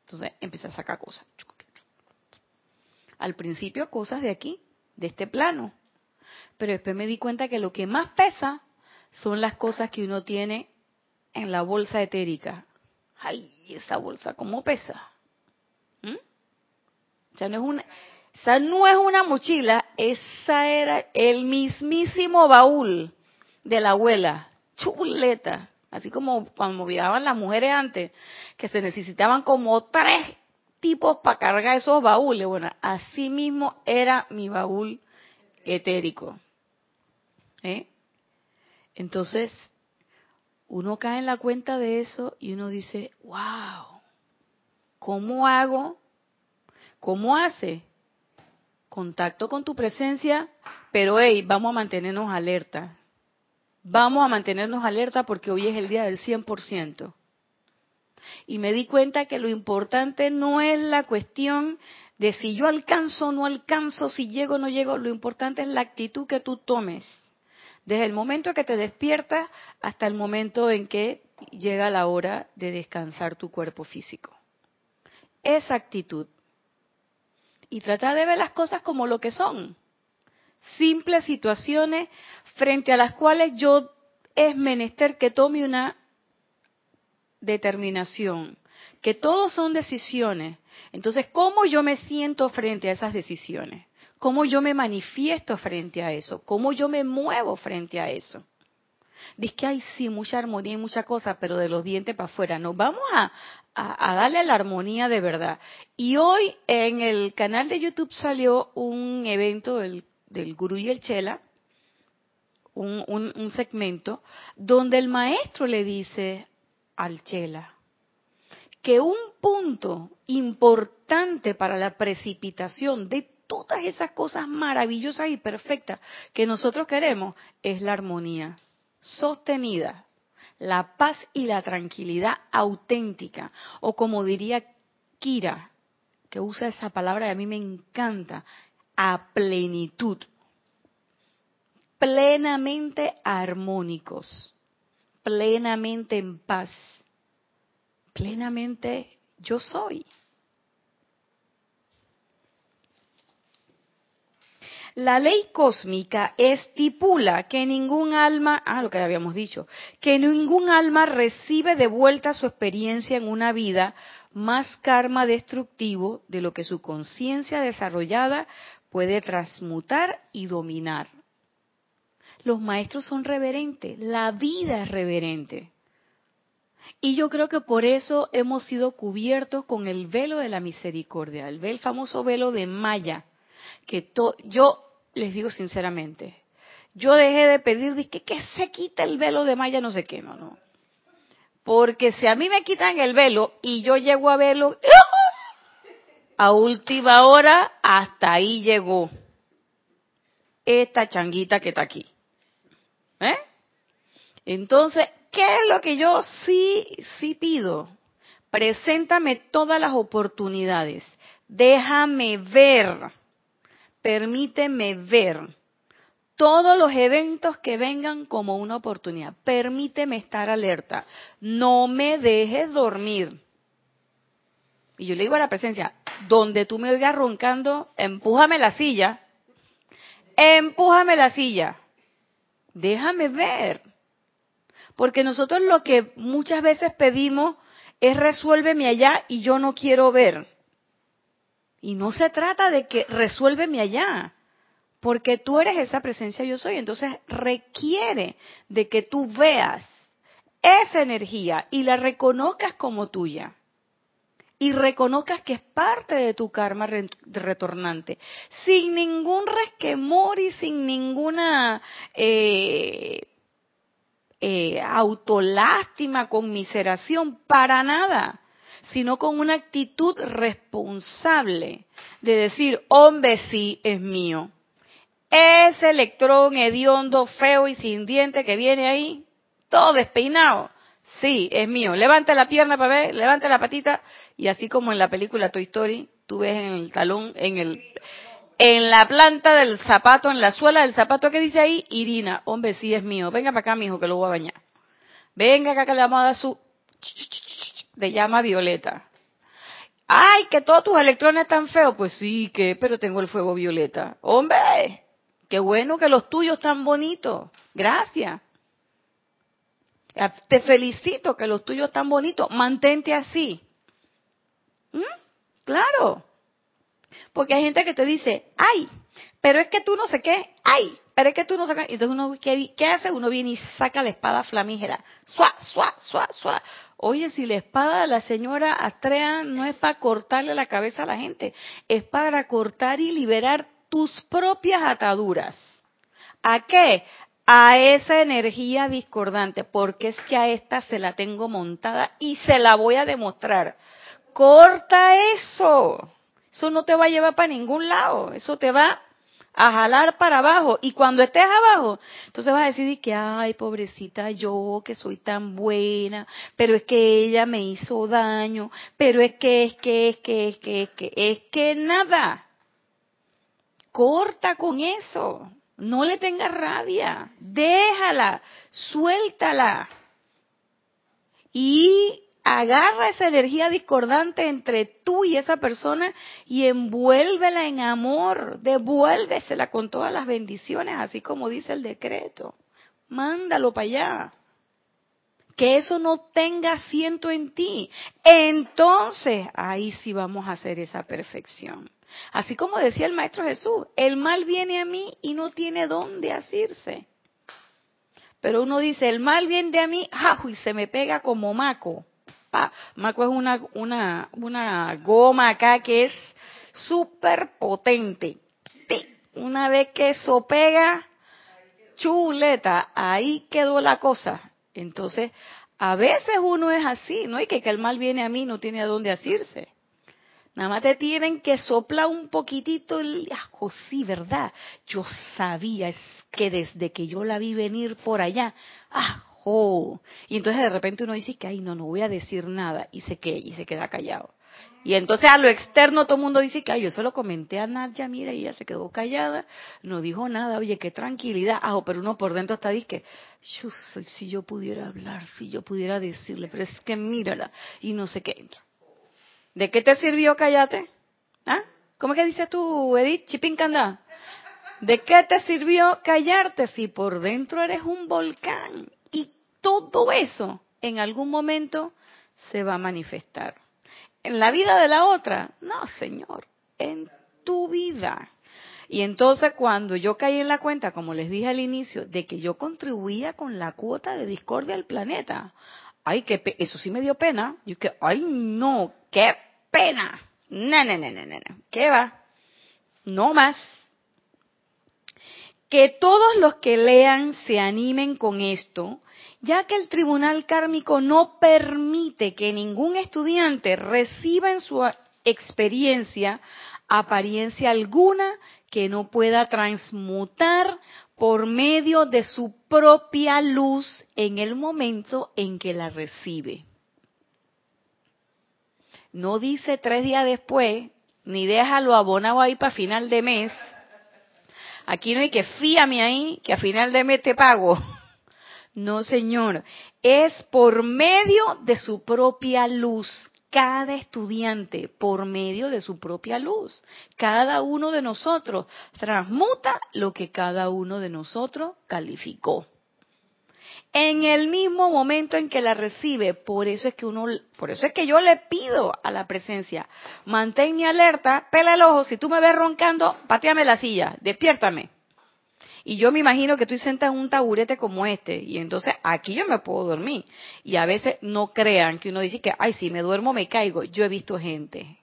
Entonces empecé a sacar cosas. Al principio cosas de aquí, de este plano. Pero después me di cuenta que lo que más pesa son las cosas que uno tiene en la bolsa etérica. Ay, esa bolsa, ¿cómo pesa? ¿Mm? No es una, esa no es una mochila, esa era el mismísimo baúl de la abuela. Chuleta. Así como cuando viajaban las mujeres antes, que se necesitaban como tres tipos para cargar esos baúles. Bueno, así mismo era mi baúl etérico. ¿Eh? Entonces, uno cae en la cuenta de eso y uno dice, wow, ¿cómo hago? ¿Cómo hace? Contacto con tu presencia, pero hey, vamos a mantenernos alerta. Vamos a mantenernos alerta porque hoy es el día del 100%. Y me di cuenta que lo importante no es la cuestión de si yo alcanzo o no alcanzo, si llego o no llego, lo importante es la actitud que tú tomes desde el momento que te despiertas hasta el momento en que llega la hora de descansar tu cuerpo físico. Esa actitud. Y tratar de ver las cosas como lo que son. Simples situaciones frente a las cuales yo es menester que tome una determinación, que todos son decisiones. Entonces, ¿cómo yo me siento frente a esas decisiones? cómo yo me manifiesto frente a eso, cómo yo me muevo frente a eso. Dice que hay sí mucha armonía y mucha cosa, pero de los dientes para afuera. Nos vamos a, darle la armonía de verdad. Y hoy en el canal de YouTube salió un evento del, del Gurú y el Chela, un, un segmento, donde el maestro le dice al Chela. Que un punto importante para la precipitación de todas esas cosas maravillosas y perfectas que nosotros queremos es la armonía sostenida, la paz y la tranquilidad auténtica, o como diría Kira, que usa esa palabra y a mí me encanta, a plenitud, plenamente armónicos, plenamente en paz, plenamente yo soy. La ley cósmica estipula que ningún alma, ah, lo que habíamos dicho, que ningún alma recibe de vuelta su experiencia en una vida más karma destructivo de lo que su conciencia desarrollada puede transmutar y dominar. Los maestros son reverentes, la vida es reverente. Y yo creo que por eso hemos sido cubiertos con el velo de la misericordia, el, famoso velo de Maya, que yo les digo sinceramente, yo dejé de pedir que, que se quite el velo de Maya, no sé qué, no, no. Porque si a mí me quitan el velo y yo llego a verlo, (laughs) a última hora, hasta ahí llegó esta changuita que está aquí. ¿Eh? Entonces, ¿qué es lo que yo sí, sí pido? Preséntame todas las oportunidades. Déjame ver. Permíteme ver todos los eventos que vengan como una oportunidad. Permíteme estar alerta. No me dejes dormir. Y yo le digo a la presencia, donde tú me oigas roncando, empújame la silla. Empújame la silla. Déjame ver. Porque nosotros lo que muchas veces pedimos es resuélveme allá y yo no quiero ver. Y no se trata de que resuélveme allá, porque tú eres esa presencia yo soy, entonces requiere de que tú veas esa energía y la reconozcas como tuya. Y reconozcas que es parte de tu karma retornante, sin ningún resquemor y sin ninguna eh, eh, autolástima, conmiseración, para nada, sino con una actitud responsable de decir, hombre, sí, es mío. Ese electrón hediondo, feo y sin diente que viene ahí, todo despeinado, sí, es mío. Levanta la pierna para ver, levanta la patita, y así como en la película Toy Story, tú ves en el talón, en el en la planta del zapato, en la suela del zapato que dice ahí, Irina, hombre, sí es mío, venga para acá, mijo, que lo voy a bañar. Venga acá que le vamos a dar su de llama violeta. Ay, que todos tus electrones están feos. Pues sí, que, pero tengo el fuego violeta. Hombre, qué bueno que los tuyos están bonitos. Gracias. Te felicito que los tuyos están bonitos. Mantente así. ¿Mm? Claro. Porque hay gente que te dice, ay, pero es que tú no sé qué, ay, pero es que tú no sé qué. Entonces uno, ¿qué, hace? Uno viene y saca la espada flamígera. Suá, suá, suá, suá. Oye, si la espada de la señora Astrea no es para cortarle la cabeza a la gente, es para cortar y liberar tus propias ataduras. ¿A qué? A esa energía discordante, porque es que a esta se la tengo montada y se la voy a demostrar. Corta eso. Eso no te va a llevar para ningún lado, eso te va a jalar para abajo. Y cuando estés abajo, entonces vas a decir que, ay, pobrecita yo, que soy tan buena, pero es que ella me hizo daño, pero es que, es que, es que, es que, es que, es que nada. Corta con eso. No le tengas rabia. Déjala. Suéltala. Y agarra esa energía discordante entre tú y esa persona y envuélvela en amor, devuélvesela con todas las bendiciones, así como dice el decreto. Mándalo para allá. Que eso no tenga asiento en ti. Entonces, ahí sí vamos a hacer esa perfección. Así como decía el Maestro Jesús, el mal viene a mí y no tiene dónde asirse. Pero uno dice, el mal viene a mí, ¡ajo! y se me pega como maco. Maco es una, una, una goma acá que es súper potente. Una vez que eso pega, chuleta, ahí quedó la cosa. Entonces, a veces uno es así, ¿no? Y que, que el mal viene a mí, no tiene a dónde asirse. Nada más te tienen que soplar un poquitito el ajo, sí, ¿verdad? Yo sabía, es que desde que yo la vi venir por allá, ah, Oh, y entonces de repente uno dice que, ay, no, no voy a decir nada, y se, que, y se queda callado. Y entonces a lo externo todo el mundo dice que, ay, yo se lo comenté a Nadia, mira, y ella se quedó callada, no dijo nada, oye, qué tranquilidad. Ah, pero uno por dentro está dice yo soy, si yo pudiera hablar, si yo pudiera decirle, pero es que mírala, y no sé qué. ¿De qué te sirvió callate? ¿Ah? ¿Cómo es que dices tú, Edith? Chipincanda. ¿De qué te sirvió callarte si por dentro eres un volcán? todo eso en algún momento se va a manifestar. En la vida de la otra, no, Señor, en tu vida. Y entonces cuando yo caí en la cuenta, como les dije al inicio, de que yo contribuía con la cuota de discordia del planeta, ay, que eso sí me dio pena. Yo que, ay, no, qué pena. No, no, no, no, no, ¿qué va? No más. Que todos los que lean se animen con esto ya que el tribunal kármico no permite que ningún estudiante reciba en su experiencia apariencia alguna que no pueda transmutar por medio de su propia luz en el momento en que la recibe. No dice tres días después, ni déjalo abonado ahí para final de mes. Aquí no hay que fíame ahí, que a final de mes te pago. (laughs) No, señor. Es por medio de su propia luz. Cada estudiante, por medio de su propia luz. Cada uno de nosotros transmuta lo que cada uno de nosotros calificó en el mismo momento en que la recibe. Por eso es que uno, por eso es que yo le pido a la presencia, mantén mi alerta, pela el ojo, si tú me ves roncando, pateame la silla, despiértame. Y yo me imagino que estoy sentada en un taburete como este, y entonces aquí yo me puedo dormir. Y a veces no crean que uno dice que, ay, si me duermo me caigo. Yo he visto gente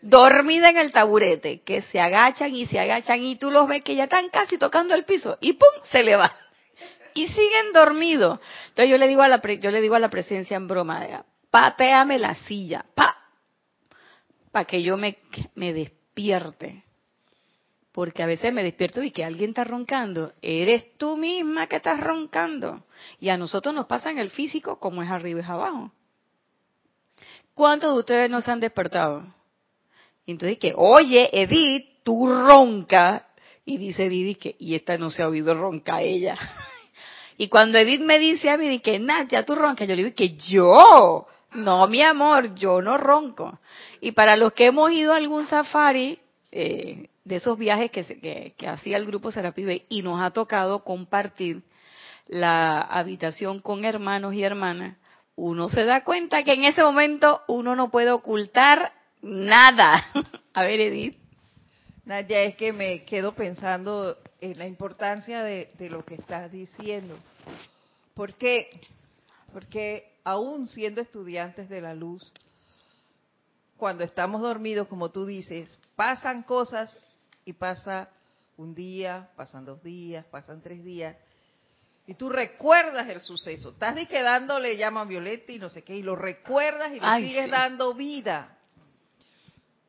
dormida en el taburete, que se agachan y se agachan y tú los ves que ya están casi tocando el piso y ¡pum! se le va y siguen dormidos. Entonces yo le digo a la yo le digo a la presencia en broma, pateame la silla, pa, para que yo me, despierte. Porque a veces me despierto y que alguien está roncando. Eres tú misma que estás roncando. Y a nosotros nos pasa en el físico como es arriba es abajo. ¿Cuántos de ustedes nos han despertado? Y entonces que, oye, Edith, tú ronca. Y dice Edith que, y esta no se ha oído ronca ella. Y cuando Edith me dice a mí que Nadia, tú roncas, yo le digo que yo, no mi amor, yo no ronco. Y para los que hemos ido a algún safari, eh, de esos viajes que, que, hacía el grupo Serapibe y nos ha tocado compartir la habitación con hermanos y hermanas, uno se da cuenta que en ese momento uno no puede ocultar nada. (laughs) a ver, Edith. Nadia, es que me quedo pensando en la importancia de, lo que estás diciendo. Porque, porque aún siendo estudiantes de la luz, cuando estamos dormidos, como tú dices, pasan cosas y pasa un día, pasan dos días, pasan tres días, y tú recuerdas el suceso. Estás dándole llama a Violeta y no sé qué, y lo recuerdas y le sigues dando vida.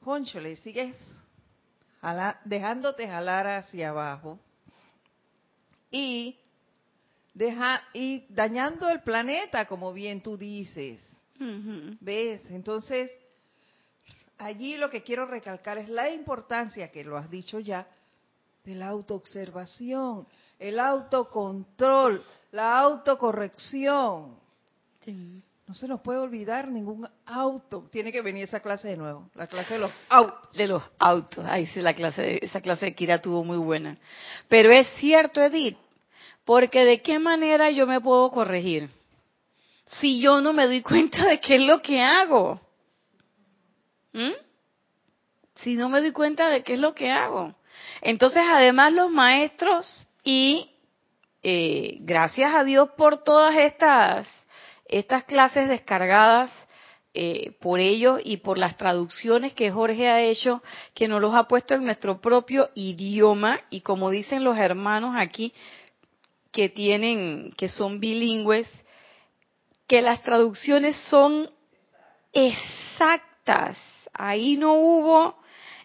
Conchole, sigues dejándote jalar hacia abajo y, deja, y dañando el planeta, como bien tú dices. ¿Ves? Entonces, allí lo que quiero recalcar es la importancia, que lo has dicho ya, de la autoobservación, el autocontrol, la autocorrección. No se nos puede olvidar ningún auto. Tiene que venir esa clase de nuevo, la clase de los autos. De los autos. Ay, sí, la clase, esa clase de Kira tuvo muy buena. Pero es cierto, Edith, porque de qué manera yo me puedo corregir si yo no me doy cuenta de qué es lo que hago. ¿Mm? Si no me doy cuenta de qué es lo que hago. Entonces, además, los maestros y eh, gracias a Dios por todas estas estas clases descargadas eh, por ellos y por las traducciones que Jorge ha hecho, que nos los ha puesto en nuestro propio idioma y como dicen los hermanos aquí que tienen, que son bilingües, que las traducciones son exactas. Ahí no hubo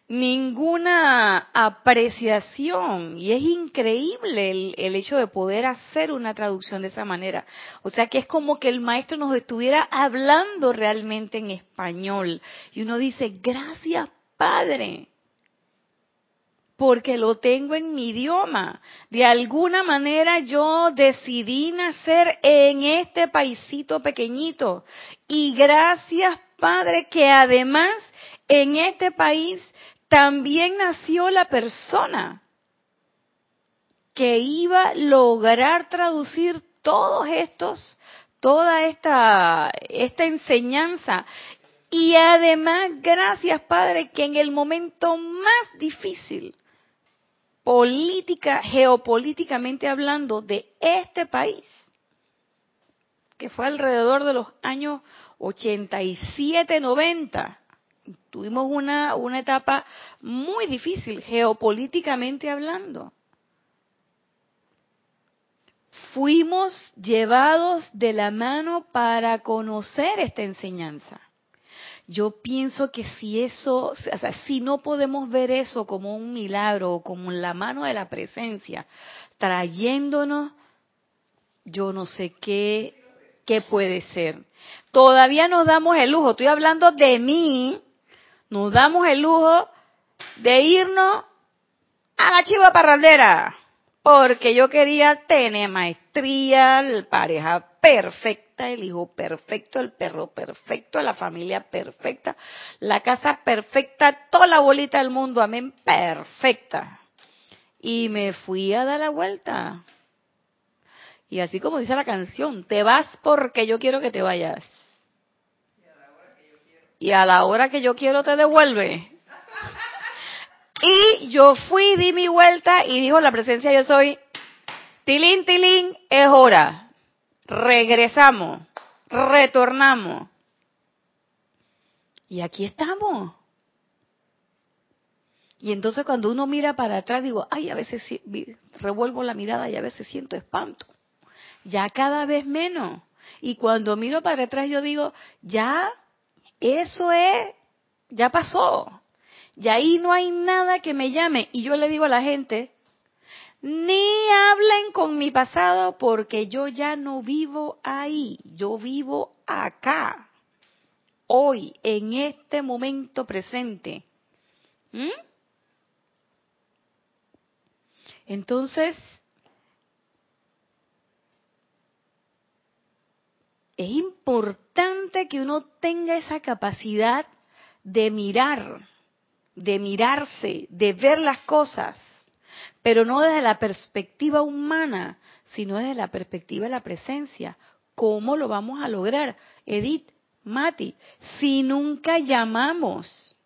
ninguna apreciación y es increíble el, hecho de poder hacer una traducción de esa manera. O sea que es como que el maestro nos estuviera hablando realmente en español y uno dice, gracias Padre, porque lo tengo en mi idioma. De alguna manera yo decidí nacer en este paisito pequeñito y gracias Padre que además en este país también nació la persona que iba a lograr traducir todos estos, toda esta, esta enseñanza. Y además, gracias Padre, que en el momento más difícil, política, geopolíticamente hablando, de este país, que fue alrededor de los años 87, 90, tuvimos una, una etapa muy difícil, geopolíticamente hablando. fuimos llevados de la mano para conocer esta enseñanza. Yo pienso que si eso, o sea, si no podemos ver eso como un milagro o como la mano de la presencia trayéndonos, yo no sé qué, qué puede ser. Todavía nos damos el lujo, estoy hablando de mí, nos damos el lujo de irnos a la chiva parrandera, porque yo quería tener maestría, pareja perfecta, el hijo perfecto, el perro perfecto, la familia perfecta, la casa perfecta, toda la bolita del mundo, amén, perfecta. Y me fui a dar la vuelta. Y así como dice la canción, te vas porque yo quiero que te vayas. Y a la hora que yo quiero te devuelve. Y yo fui, di mi vuelta y dijo la presencia yo soy, tilín, tilín, es hora. Regresamos, retornamos. Y aquí estamos. Y entonces cuando uno mira para atrás, digo, ay, a veces revuelvo la mirada y a veces siento espanto. Ya cada vez menos. Y cuando miro para atrás, yo digo, ya, eso es, ya pasó. Y ahí no hay nada que me llame. Y yo le digo a la gente, ni hablen con mi pasado porque yo ya no vivo ahí, yo vivo acá, hoy, en este momento presente. ¿Mm? Entonces, es importante que uno tenga esa capacidad de mirar, de mirarse, de ver las cosas, pero no desde la perspectiva humana, sino desde la perspectiva de la presencia. ¿Cómo lo vamos a lograr? Edith, Mati, si nunca llamamos,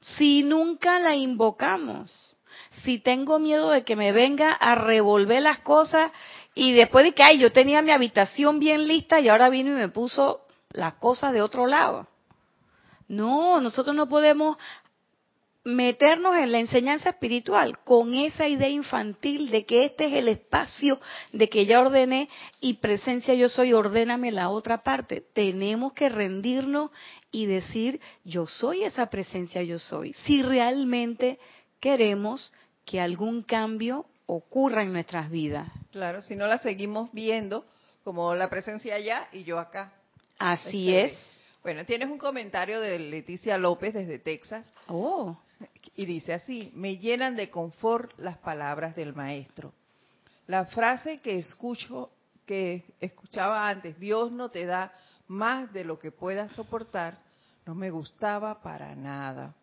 si nunca la invocamos, si tengo miedo de que me venga a revolver las cosas y después de que, ay, yo tenía mi habitación bien lista y ahora vino y me puso las cosas de otro lado. No, nosotros no podemos meternos en la enseñanza espiritual con esa idea infantil de que este es el espacio de que ya ordené y presencia yo soy, ordéname la otra parte. Tenemos que rendirnos y decir, yo soy esa presencia yo soy. Si realmente queremos que algún cambio ocurra en nuestras vidas. Claro, si no la seguimos viendo como la presencia allá y yo acá. Así es. Bueno, tienes un comentario de Leticia López desde Texas. Oh. Y dice así, me llenan de confort las palabras del maestro. La frase que escucho, que escuchaba antes, Dios no te da más de lo que puedas soportar, no me gustaba para nada.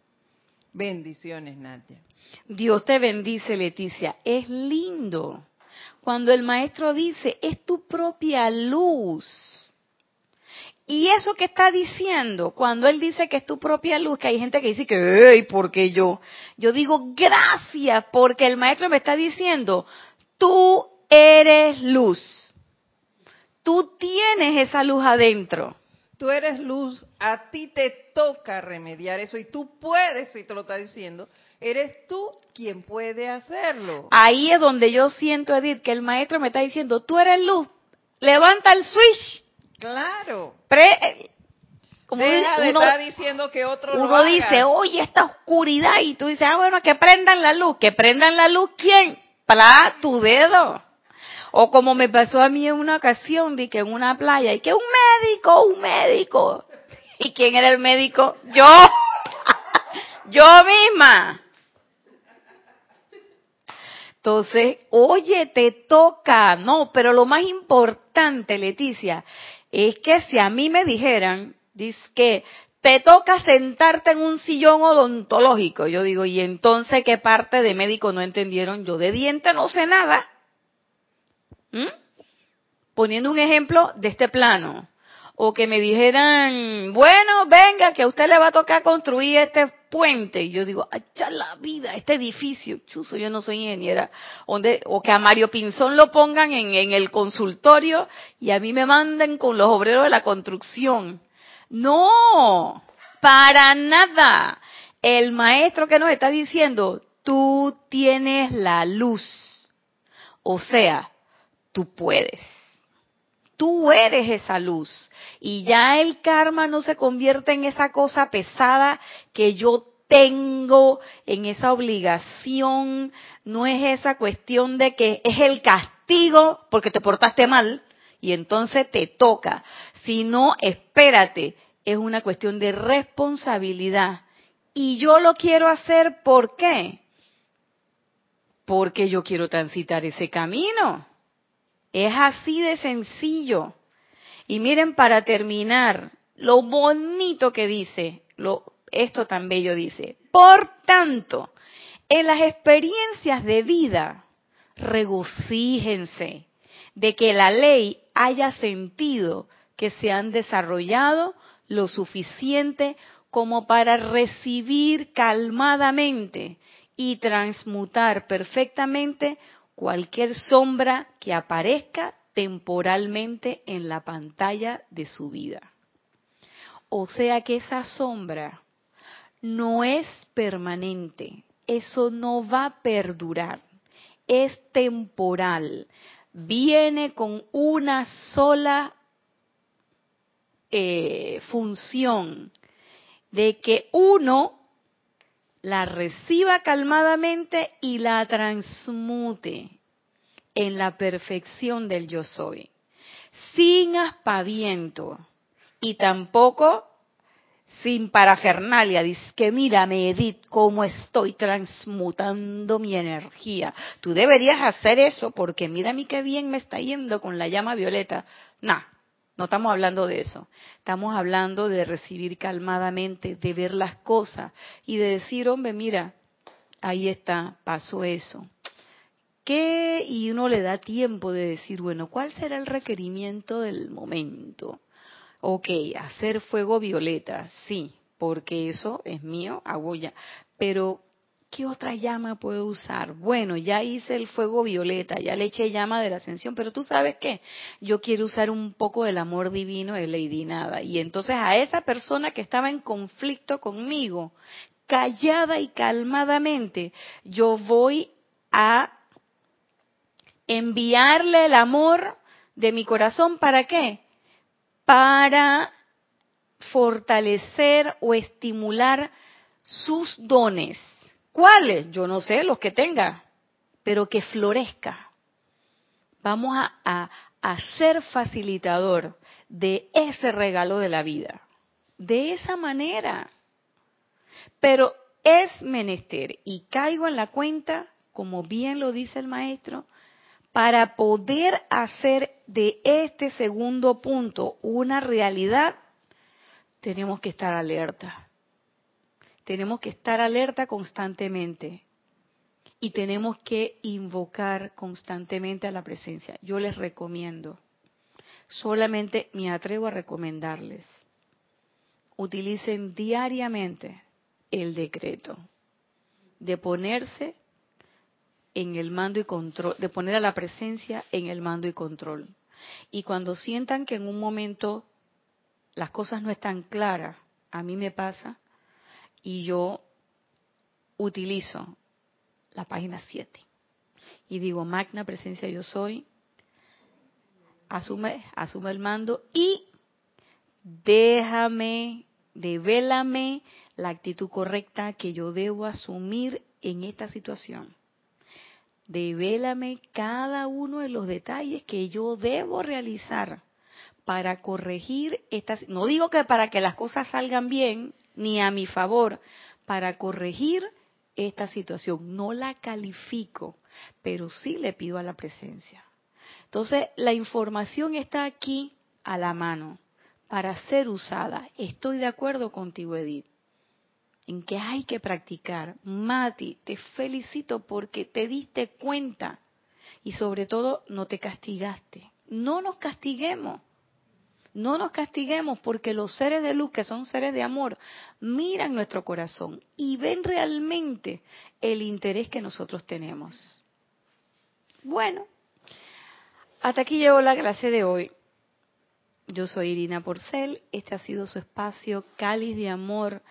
Bendiciones, Nadia. Dios te bendice, Leticia. Es lindo cuando el maestro dice, es tu propia luz. Y eso que está diciendo, cuando él dice que es tu propia luz, que hay gente que dice que, ¡ey! ¿por qué yo? Yo digo, gracias, porque el maestro me está diciendo, tú eres luz. Tú tienes esa luz adentro tú eres luz, a ti te toca remediar eso y tú puedes, si te lo está diciendo, eres tú quien puede hacerlo. Ahí es donde yo siento, Edith, que el maestro me está diciendo, tú eres luz, levanta el switch. Claro. Pre como Deja de estar diciendo que otro uno lo dice, oye, esta oscuridad, y tú dices, ah, bueno, que prendan la luz. ¿Que prendan la luz quién? Para tu dedo. O como me pasó a mí en una ocasión, di que en una playa, y que un médico, un médico. ¿Y quién era el médico? Yo. (laughs) Yo misma. Entonces, oye, te toca. No, pero lo más importante, Leticia, es que si a mí me dijeran, dice que te toca sentarte en un sillón odontológico, yo digo, ¿y entonces qué parte de médico no entendieron? Yo de diente no sé nada. ¿Mm? Poniendo un ejemplo de este plano. O que me dijeran, bueno, venga, que a usted le va a tocar construir este puente. Y yo digo, ya la vida, este edificio, chuzo, yo no soy ingeniera. o que a Mario Pinzón lo pongan en, en el consultorio y a mí me manden con los obreros de la construcción. No, para nada. El maestro que nos está diciendo, tú tienes la luz. O sea, tú puedes. Tú eres esa luz. Y ya el karma no se convierte en esa cosa pesada que yo tengo, en esa obligación. No es esa cuestión de que es el castigo porque te portaste mal y entonces te toca. Sino, espérate, es una cuestión de responsabilidad. Y yo lo quiero hacer, ¿por qué? Porque yo quiero transitar ese camino. Es así de sencillo. Y miren, para terminar, lo bonito que dice, esto tan bello dice, por tanto, en las experiencias de vida, regocíjense de que la ley haya sentido que se han desarrollado lo suficiente como para recibir calmadamente y transmutar perfectamente cualquier sombra que aparezca temporalmente en la pantalla de su vida. O sea que esa sombra no es permanente, eso no va a perdurar, es temporal, viene con una sola eh, función de que uno la reciba calmadamente y la transmute en la perfección del yo soy, sin aspaviento y tampoco sin parafernalia. Dice que mírame, Edith, cómo estoy transmutando mi energía. Tú deberías hacer eso porque mira a mí qué bien me está yendo con la llama violeta. No, no estamos hablando de eso. Estamos hablando de recibir calmadamente, de ver las cosas y de decir, hombre, mira, ahí está, pasó eso. ¿Qué? Y uno le da tiempo de decir, bueno, ¿cuál será el requerimiento del momento? Ok, hacer fuego violeta, sí, porque eso es mío, hago. Pero ¿qué otra llama puedo usar? Bueno, ya hice el fuego violeta, ya le eché llama de la ascensión, pero tú sabes qué, yo quiero usar un poco del amor divino de Lady Nada. Y entonces a esa persona que estaba en conflicto conmigo, callada y calmadamente, yo voy a enviarle el amor de mi corazón, ¿para qué? Para fortalecer o estimular sus dones ¿Cuáles? Yo no sé, los que tenga, pero que florezca. Vamos a, a, ser facilitador de ese regalo de la vida. De esa manera. Pero es menester, y caigo en la cuenta, como bien lo dice el maestro, para poder hacer de este segundo punto una realidad, tenemos que estar alerta tenemos que estar alerta constantemente y tenemos que invocar constantemente a la presencia. Yo les recomiendo, solamente me atrevo a recomendarles, utilicen diariamente el decreto de ponerse en el mando y control, de poner a la presencia en el mando y control. Y cuando sientan que en un momento las cosas no están claras, a mí me pasa, y yo utilizo la página 7 y digo, magna presencia yo soy, asume, asume el mando y déjame, devélame la actitud correcta que yo debo asumir en esta situación. Devélame cada uno de los detalles que yo debo realizar para corregir estas, no digo que para que las cosas salgan bien, ni a mi favor para corregir esta situación. No la califico, pero sí le pido a la presencia. Entonces, la información está aquí a la mano para ser usada. Estoy de acuerdo contigo, Edith, en que hay que practicar. Mati, te felicito porque te diste cuenta y sobre todo no te castigaste. No nos castiguemos. No nos castiguemos porque los seres de luz, que son seres de amor, miran nuestro corazón y ven realmente el interés que nosotros tenemos. Bueno, hasta aquí llegó la clase de hoy. Yo soy Irina Porcel, este ha sido su espacio cáliz de amor.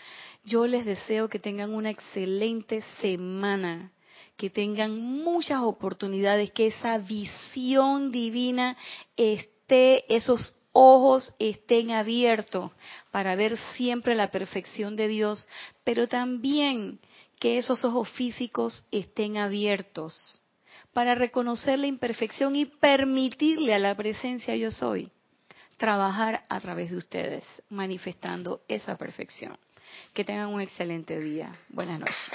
Yo les deseo que tengan una excelente semana que tengan muchas oportunidades, que esa visión divina esté, esos ojos estén abiertos para ver siempre la perfección de Dios, pero también que esos ojos físicos estén abiertos para reconocer la imperfección y permitirle a la presencia yo soy trabajar a través de ustedes, manifestando esa perfección. Que tengan un excelente día. Buenas noches.